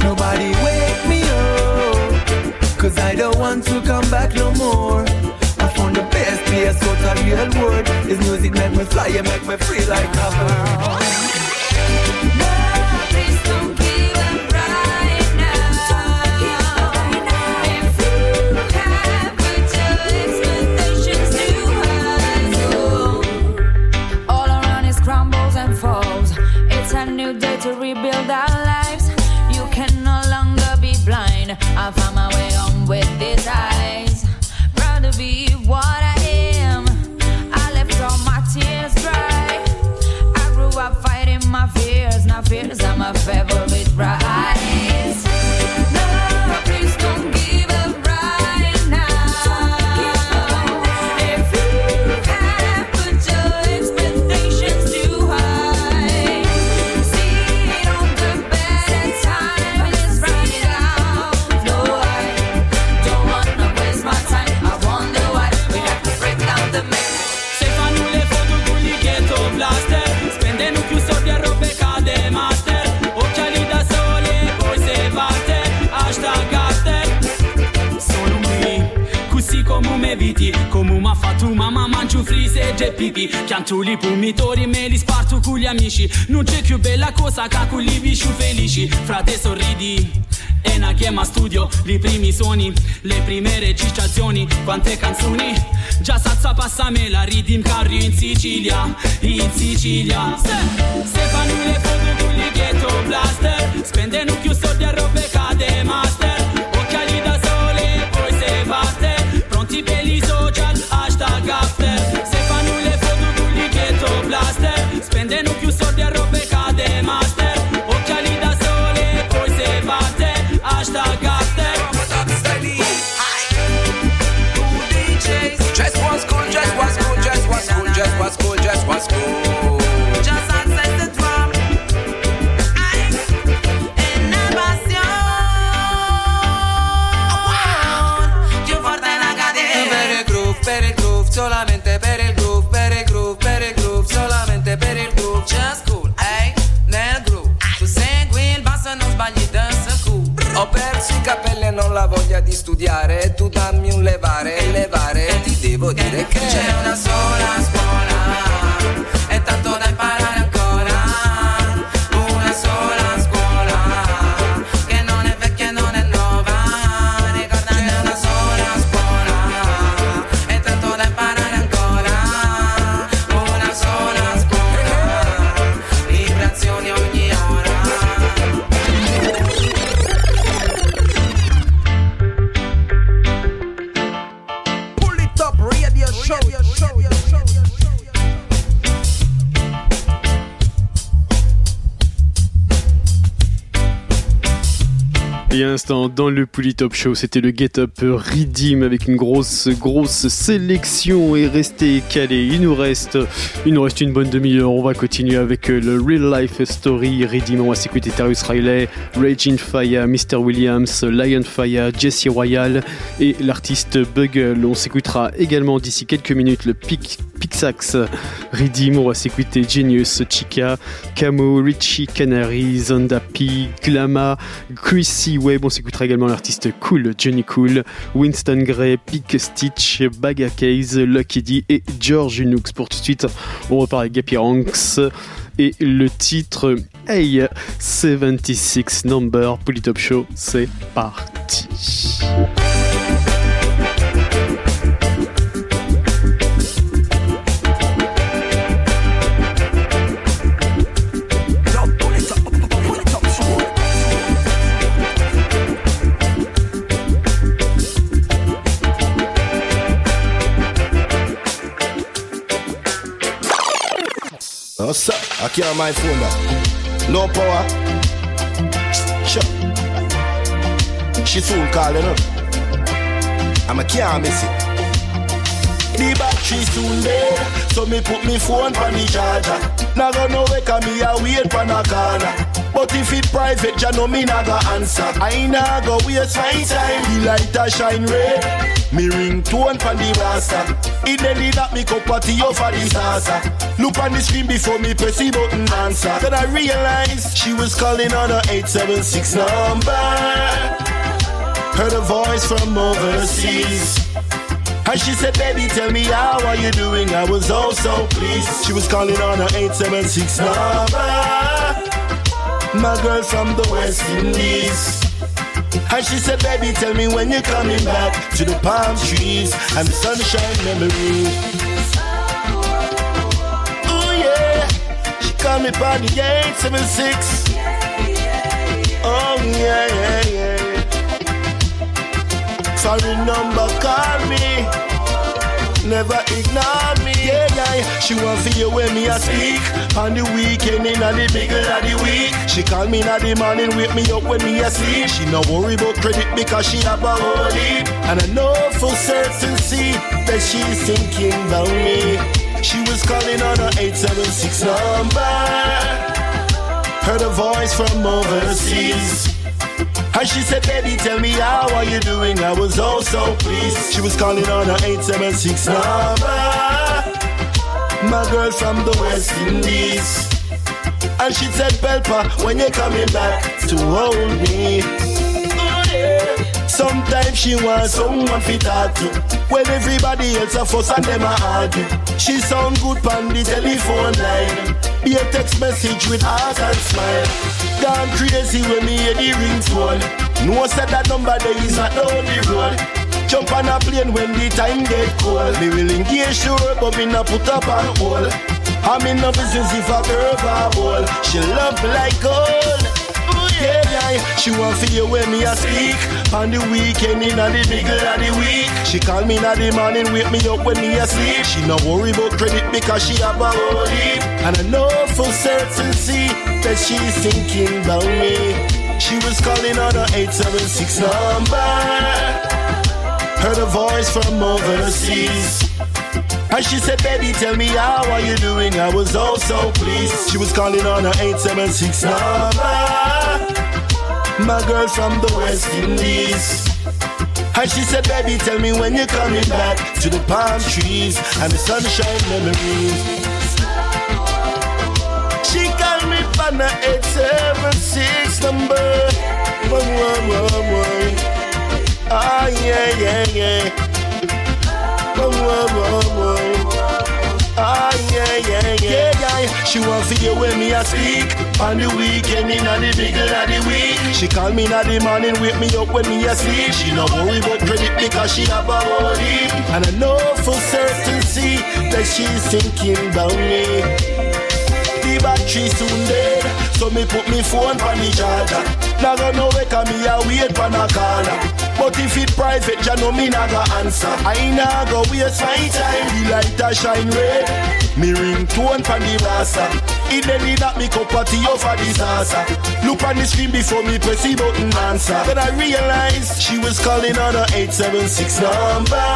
Speaker 17: Nobody wake me up, cause I don't want to come back no more. I found the best place out real world. This music make me fly and make me free like a bird.
Speaker 27: Quante canzoni. Già salsa passame la ridim carri in Sicilia, in Sicilia. Se, se fanno le foto con gli ghetto blaster. Spendono più soldi a robe
Speaker 28: Tu dammi un levare, levare. Ti devo dire che c'è una sola scuola.
Speaker 2: Dans le Pouli Top Show, c'était le Get Up Redeem avec une grosse, grosse sélection et restez calés. Il nous reste, il nous reste une bonne demi-heure. On va continuer avec euh, le Real Life Story Redeem. On va s'écouter Terrence Riley, Raging Fire, Mr. Williams, Lion Fire, Jesse Royal et l'artiste Bugle. On s'écoutera également d'ici quelques minutes le Pic Pixax Redeem. On va s'écouter Genius, Chica, Camo, Richie, Canary, Zonda P, Glama, Chrissy Webb. On s'écoutera également l'artiste Cool, Johnny Cool, Winston Gray, Pick Stitch, Baga Case, Lucky D et George Unux. Pour tout de suite, on repart avec Gappy Ranks et le titre Hey 76 Number Polytop Show. C'est parti.
Speaker 29: I can't my phone that. No power. Sure. She soon calling up. I'm a can't miss it. The battery soon dead, so me put me phone on the charger. Now go no wake me a wait for a corner. But if it private, ya know me nah go answer. I nah go waste my time. The light a shine red. Me ring tone pan the rasta. It then that me cup of tea over the salsa. Look on the screen before me press the button answer. Then I realized she was calling on her 876 number. Heard a voice from overseas. And she said, baby, tell me how are you doing? I was oh so pleased. She was calling on her 876 number. My girl from the West Indies. And she said, baby, tell me when you're coming back to the palm trees and the sunshine memory. Oh yeah, she called me by the 876. Oh yeah, yeah, yeah. Sorry number, call me. Never ignore me. Yeah, yeah. She want for you when me a speak. On the weekend in the middle of the week. She call me in the morning, wake me up when me asleep. She no worry about credit because she have a whole. And I know for certainty that she's thinking about me. She was calling on her 876 number. Heard a voice from overseas. And she said, baby, tell me how are you doing? I was oh so pleased. She was calling on her 876 number. My girl from the West Indies. And she said, Pelpa, when you coming back to hold me. Sometimes she wants someone fit talk to. When everybody else a fuss and them a argue. She sound good on the telephone line. Be a text message with heart and smile. Gone crazy when me hear the ring ringtone. No said that number there is not down the road Jump on a plane when the time get cold. Me will engage sure but me not put up on hold I'm in no business if a girl a She love like gold. Yeah, yeah, she want for you when me a speak. On the weekend in the middle of the week. She call me in the morning, wake me up when me asleep She no worry about credit because she have a whole And I know for certainty that she's thinking about me. She was calling on her 876 number Heard a voice from overseas and she said, baby, tell me how are you doing? I was oh so pleased. She was calling on her 876 number. My girl from the West Indies. And she said, baby, tell me when you're coming back to the palm trees and the sunshine memories. She called me on the 876 number. One, one, one, one. Ah, yeah, yeah, yeah. Whoa, whoa, whoa, whoa. Ah, yeah, yeah, yeah, yeah. She wants to hear when me a speak. On the weekend, in the middle of the week. She call me in the morning, wake me up when me asleep. She no worry about credit because she have a heap. And I know for certainty that she's thinking about me. The battery soon dead, so me put me phone on the charger. Now go no wake me a wait for a caller. But if it private, ya know me nah go answer. I nah go waste my time. The light a shine red. Me ring tone pan the rasta. It then need that me cup of tea over disaster. Look on the screen before me press the button answer. Then I realized she was calling on her 876 number.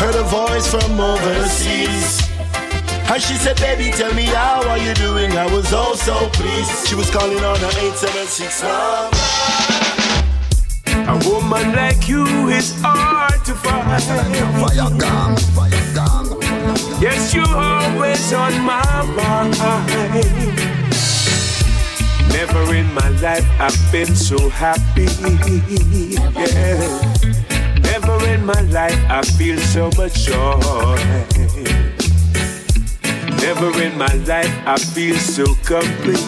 Speaker 29: Heard a voice from overseas. And she said, baby, tell me how are you doing? I was oh so pleased. She was calling on her 876 number.
Speaker 5: A woman like you is hard to find.
Speaker 4: Fire gang, fire gang.
Speaker 5: Yes, you're always on my mind. Never in my life I've been so happy. Yeah. Never in my life I feel so much joy. Never in my life I feel so complete.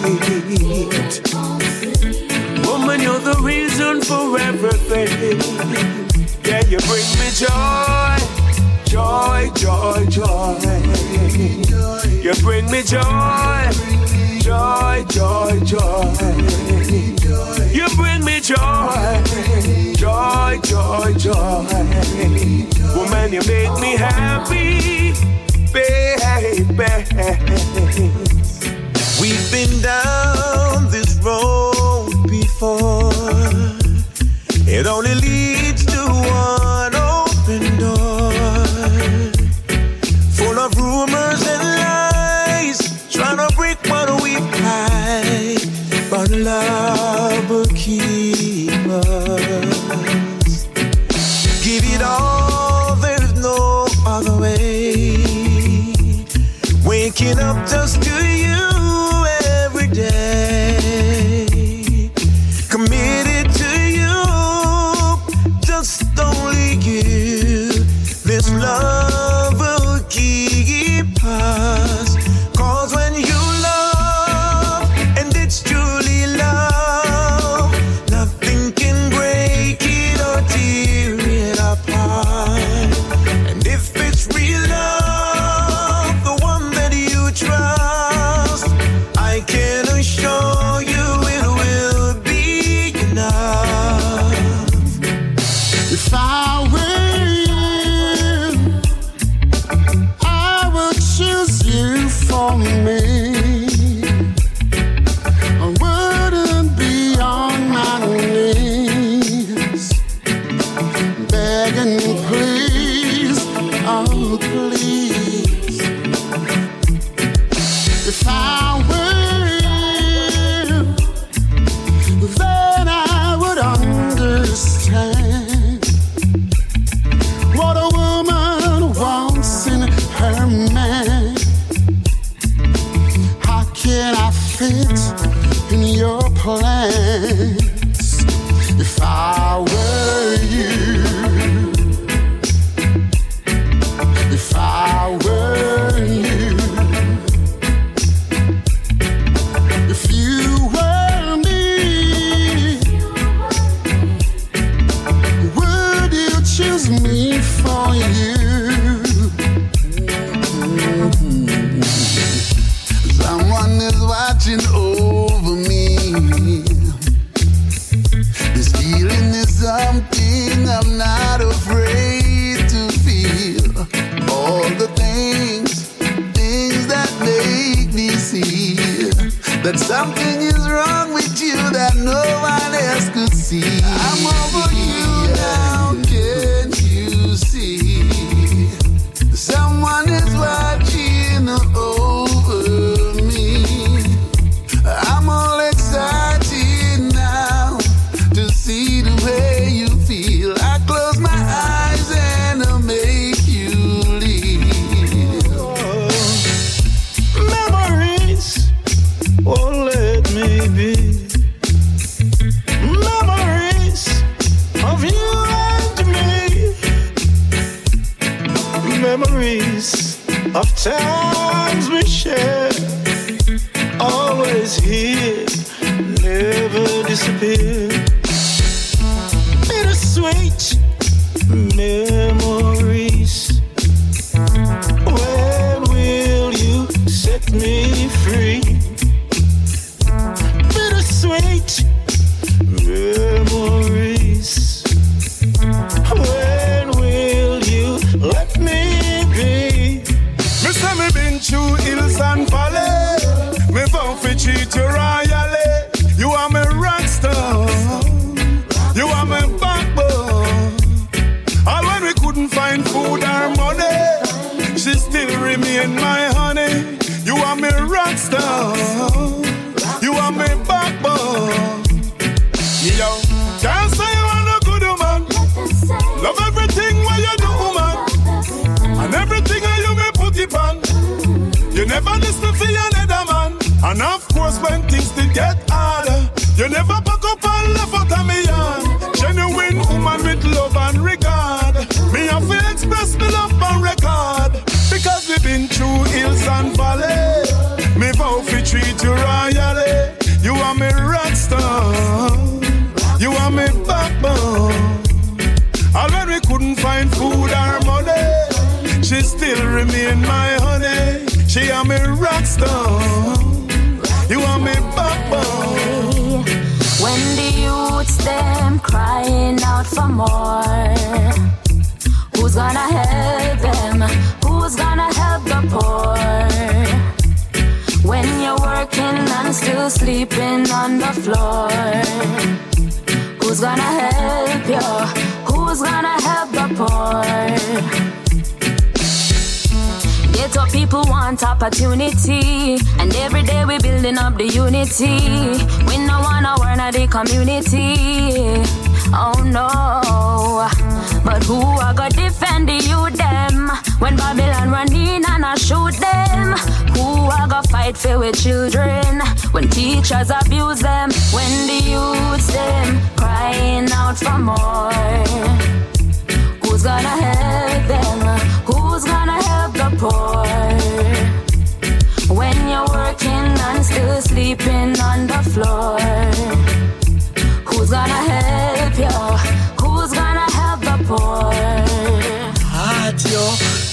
Speaker 5: You're the reason for everything. Yeah, you bring me joy, joy, joy, joy. You bring me joy, joy, joy, joy. You bring me joy, joy, joy, joy. Woman, you make me happy, baby.
Speaker 15: We've been down this road It only leads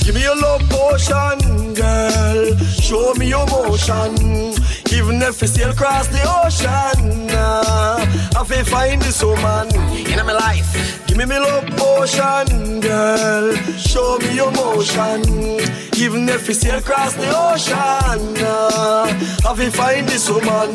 Speaker 15: give
Speaker 22: me your
Speaker 30: love
Speaker 31: potion, girl. Show me your motion. Even if we sail across the ocean, uh, I feel find this woman in my life. Give me me love potion, girl. Show me your motion. Even if we sail across the ocean, uh, I feel find this woman.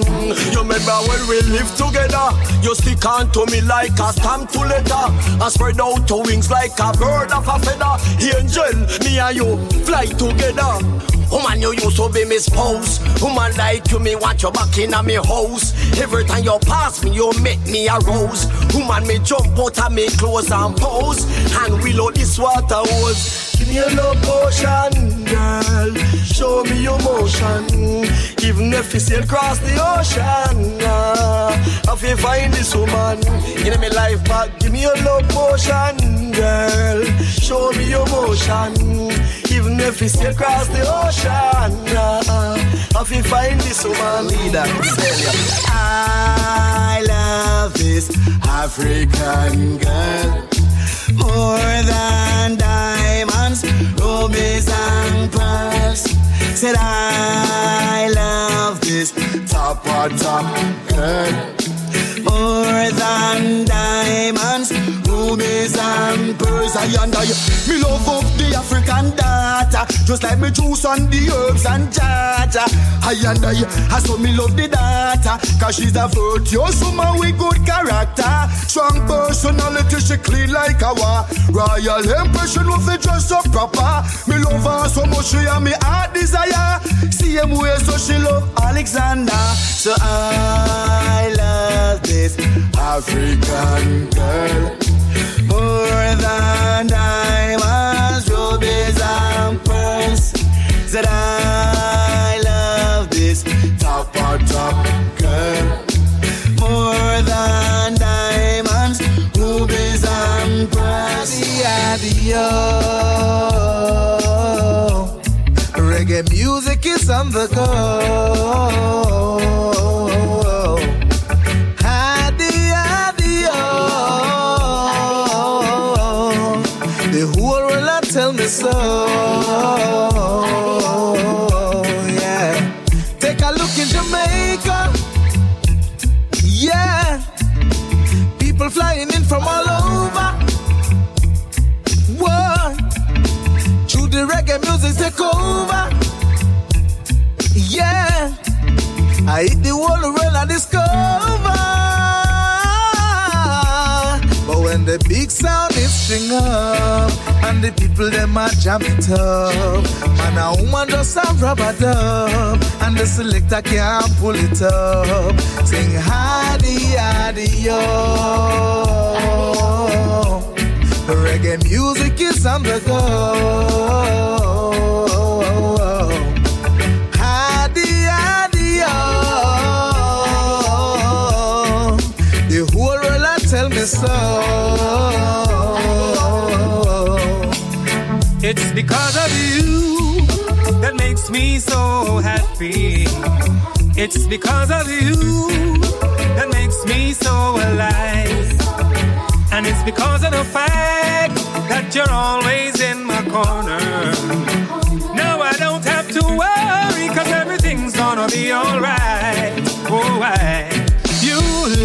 Speaker 31: You remember when we live together? You stick on to me like a stamp to letter, and spread out your wings like a bird of a feather. Angel, me and you fly together. Woman, you used to be my spouse. Woman like you, me want you back in me house. Every time you pass me, you make me a rose. Woman, me jump out of me clothes and pose. And we load this water hose. Give me a love potion, girl. Show me your motion. Even if you sail across the ocean, uh, I feel find this woman in my life back. Give me a love potion, girl. Show me your motion. Even if you sail across the ocean, uh, I feel find this woman. Leader, I love this African girl more than diamonds, rubies, and pearls. Said I love this top of top girl more than diamonds, rubies and pearls. I under. Me love up the African data, just like me juice on the herbs and jaja. I under you. I saw me love the data, cause she's a virtuous woman with good character. Strong personality, she clean like a war. Royal impression of it just so proper. Me love her so much, she and me heart desire. Same way so she love Alexander. So I love this African girl more than diamonds, rubies, and pearls. Said I love this top of top girl more than diamonds, rubies, and pearls.
Speaker 32: Reggae music is on the go. Take over. Yeah. I hit the whole world I discover. But when the big sound is string up and the people them a jam it up, man a woman just a rubber dub and the selector can't pull it up. Sing hardy hardy yo. Reggae music is on the go. Oh. The whole world a tell me so.
Speaker 10: It's because of you that makes me so happy. It's because of you that makes me so alive. And it's because of the fact that you're always in my corner. Now I don't have to worry, cause everything's gonna be alright. Oh, I, you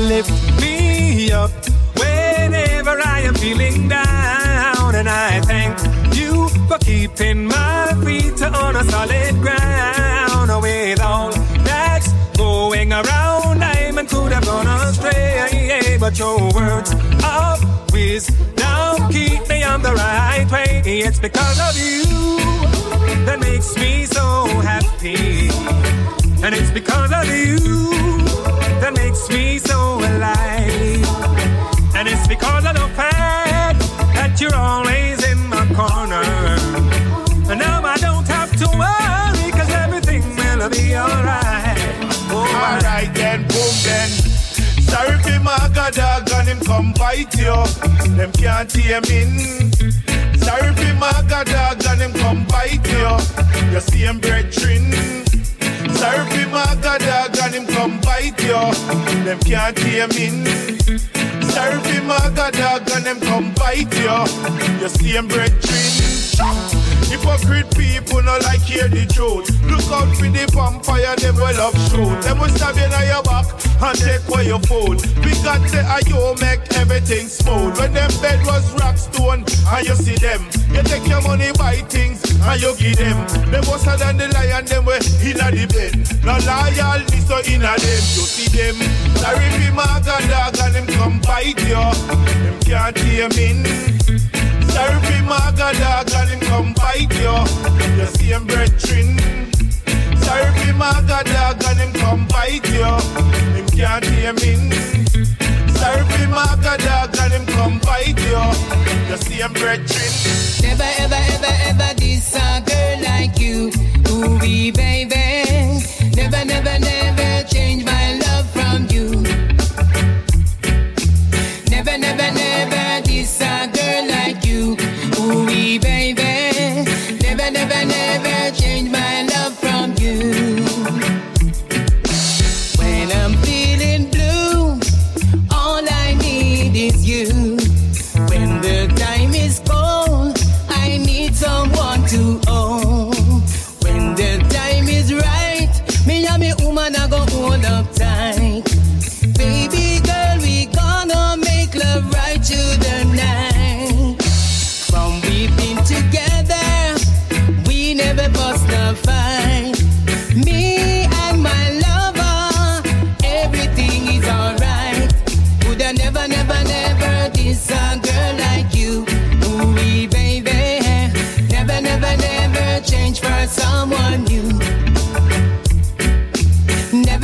Speaker 10: lift me up whenever I am feeling down. And I thank you for keeping my feet on a solid ground. With all that's going around let your words wisdom keep me on the right way. It's because of you that makes me so happy. And it's because of you that makes me so alive. And it's because of the fact that you're always in my corner. And now I don't have to worry, cause everything will be alright.
Speaker 25: Alright then, boom then. God dog and him come bite you. Them can't tame in. Sorry for my god dog and him come bite you. You see him brethren. Sorry for my god dog and him come bite you. Them can't tame in. Sorry for my god dog and them come bite you. You see him brethren. Hypocrite people no like hear the truth. Look out for the vampire, them will love shoot. Them will stab you in your back and take away your food. We got the a you make everything smooth. When them bed was rock stone and you see them, you take your money buy things and you give them. Them was than the lion, them way in the bed. No loyalty so in a them, you see them. Sorry for my god dog and them come bite you. Them can't hear me. My god dog and him come bite you. You see him brethren. My god dog and him come bite you. Him can't hear me. My god dog and him come bite you. You see him brethren.
Speaker 33: Never ever ever ever this a girl like you. Ooh baby. Never never never change my love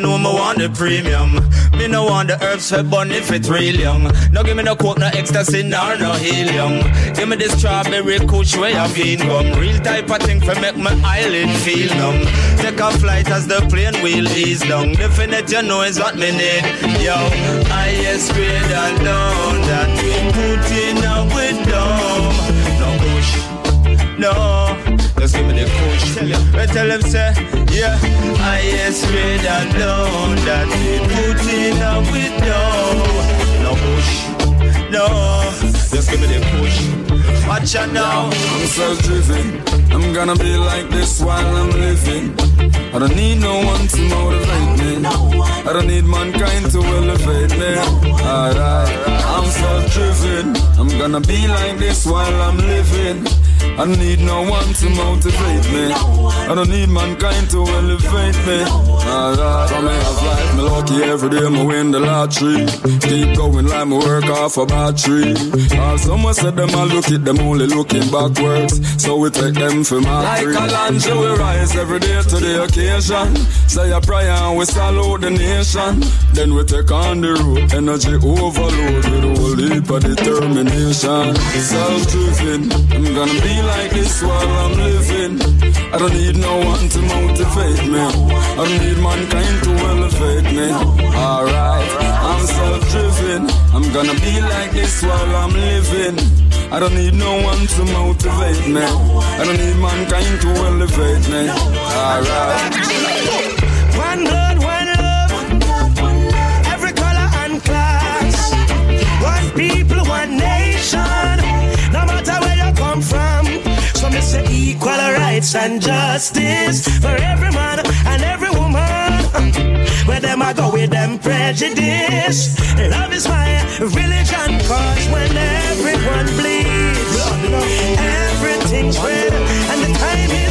Speaker 22: know me
Speaker 34: want the premium. Me no want the herbs for bun if it's real young. No give me no coke, no ecstasy, nor no helium. Give me this strawberry kush way been income. Real type of thing for make my eyelid feel numb. Take a flight as the plane wheel ease down. Definite, you know is what me need. Yo, highest grade and down that we put in a window. No push, no. Just give me the push. Tell I tell him say, yeah. Highest grade and down that we put in a window. No push, no. Just give me the push. Watch out now.
Speaker 30: I'm self-driven. I'm gonna be like this while I'm living. I don't need no one to motivate me. I don't need mankind to elevate me. Alright, I'm self-driven. I'm gonna be like this while I'm living. I don't need no one to motivate me. I don't need mankind to elevate me. Alright, from me have life, me lucky every day, me win the lottery. Keep going like me work off a battery. All someone said them I look it, them only looking backwards. So we take them for my Like a lunch, we rise every day to the occasion. Say a prayer and we salute the nation. Then we take on the road, energy overload with a whole heap of determination. Self-driven, I'm gonna be like this while I'm living. I don't need no one to motivate me. I don't need mankind to elevate me. Alright, I'm self-driven. I'm gonna be like this while I'm living. I don't need no one to motivate me. I don't need mankind to elevate me. Alright.
Speaker 31: One blood, one love. Every color and class. One people, one nation. Say equal rights and justice for every man and every woman. Where them I go with them prejudice. Love is my religion. Cause when everyone bleeds, everything's red and the time is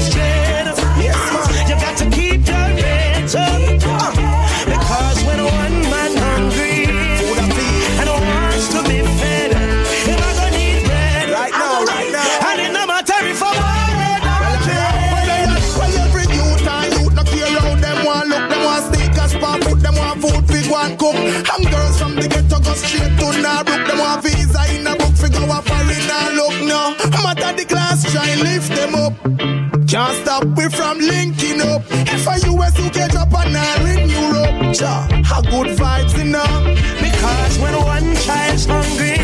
Speaker 25: lift them up. Can't stop we from linking up. If a US UK Japan or in Europe, ja, a good vibes enough.
Speaker 31: Because when one child's hungry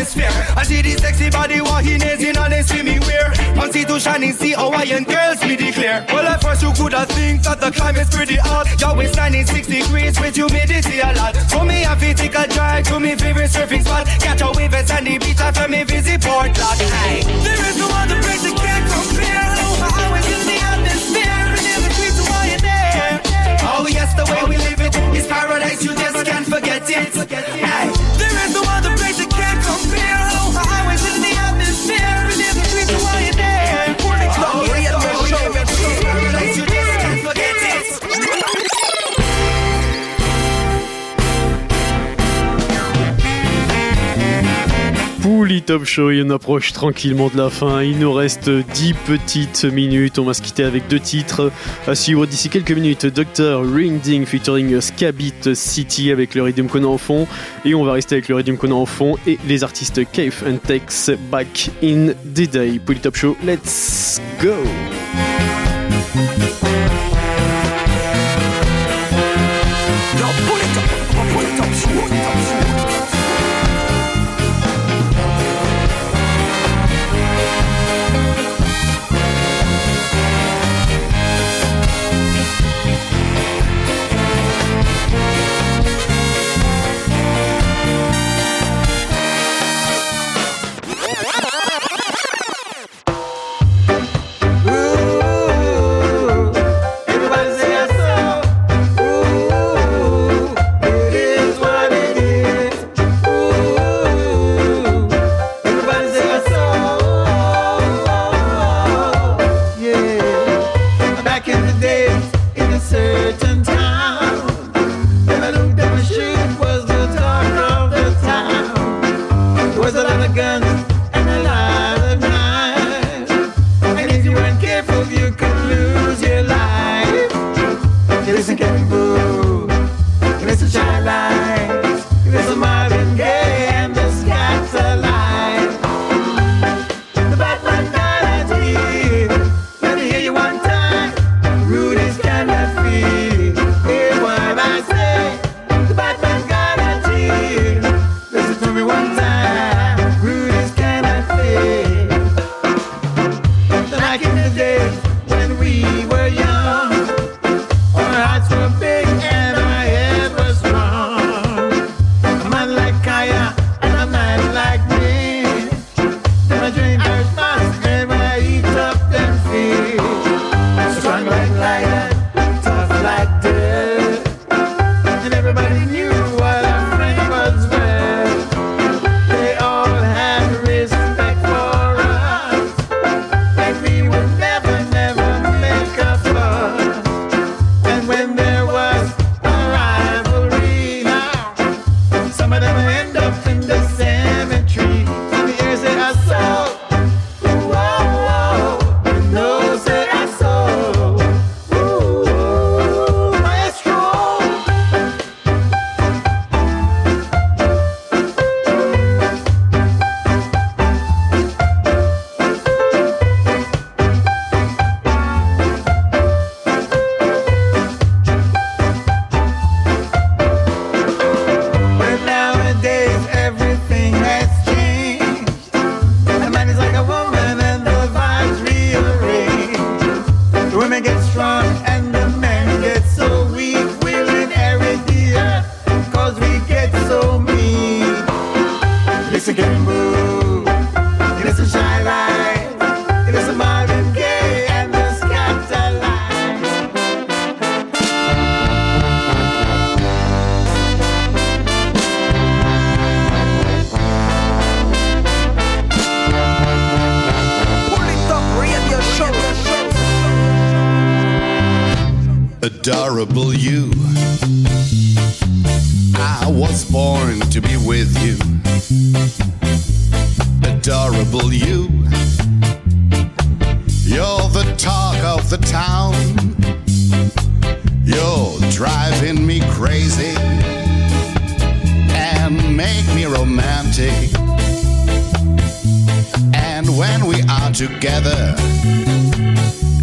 Speaker 27: hemisphere. I see the sexy body while he nails in all swimming wear. Constitution is the Hawaiian girls, me declare. Well, at first you could have think that the climate's pretty hot. Your waistline is 6 degrees with humidity a lot. For me have to take a drive to me favorite surfing spot. Catch a wave at sandy beach after me visit Portland. Hey. There is no other place that can compare.
Speaker 22: Over in the atmosphere. And every there. Oh yes, the way we live it is paradise. You just can't forget it. Hey.
Speaker 8: Pouli Top Show et on approche tranquillement de la fin. Il nous reste 10 petites minutes. On va se quitter avec deux titres à suivre d'ici quelques minutes. Dr. Ringding featuring Scabit City avec le Rhythm qu'on a en fond. Et on va rester avec le Rhythm qu'on a en fond et les artistes Cave and Tex Back in the Day. Pouli Top Show, let's go!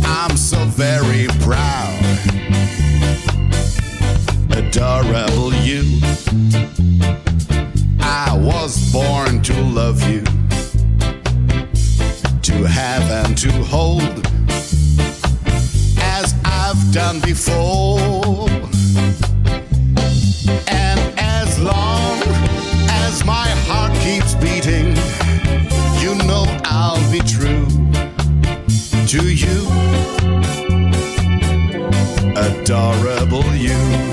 Speaker 9: I'm so very proud. Adorable you. I was born to love you, to have and to hold, as I've done before. adorable you.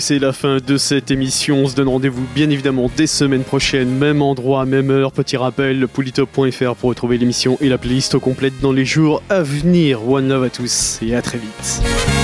Speaker 2: c'est la fin de cette émission. On se donne rendez-vous bien évidemment des semaines prochaines, même endroit, même heure. Petit rappel, politop.fr pour retrouver l'émission et la playlist complète dans les jours à venir. One love à tous et à très vite.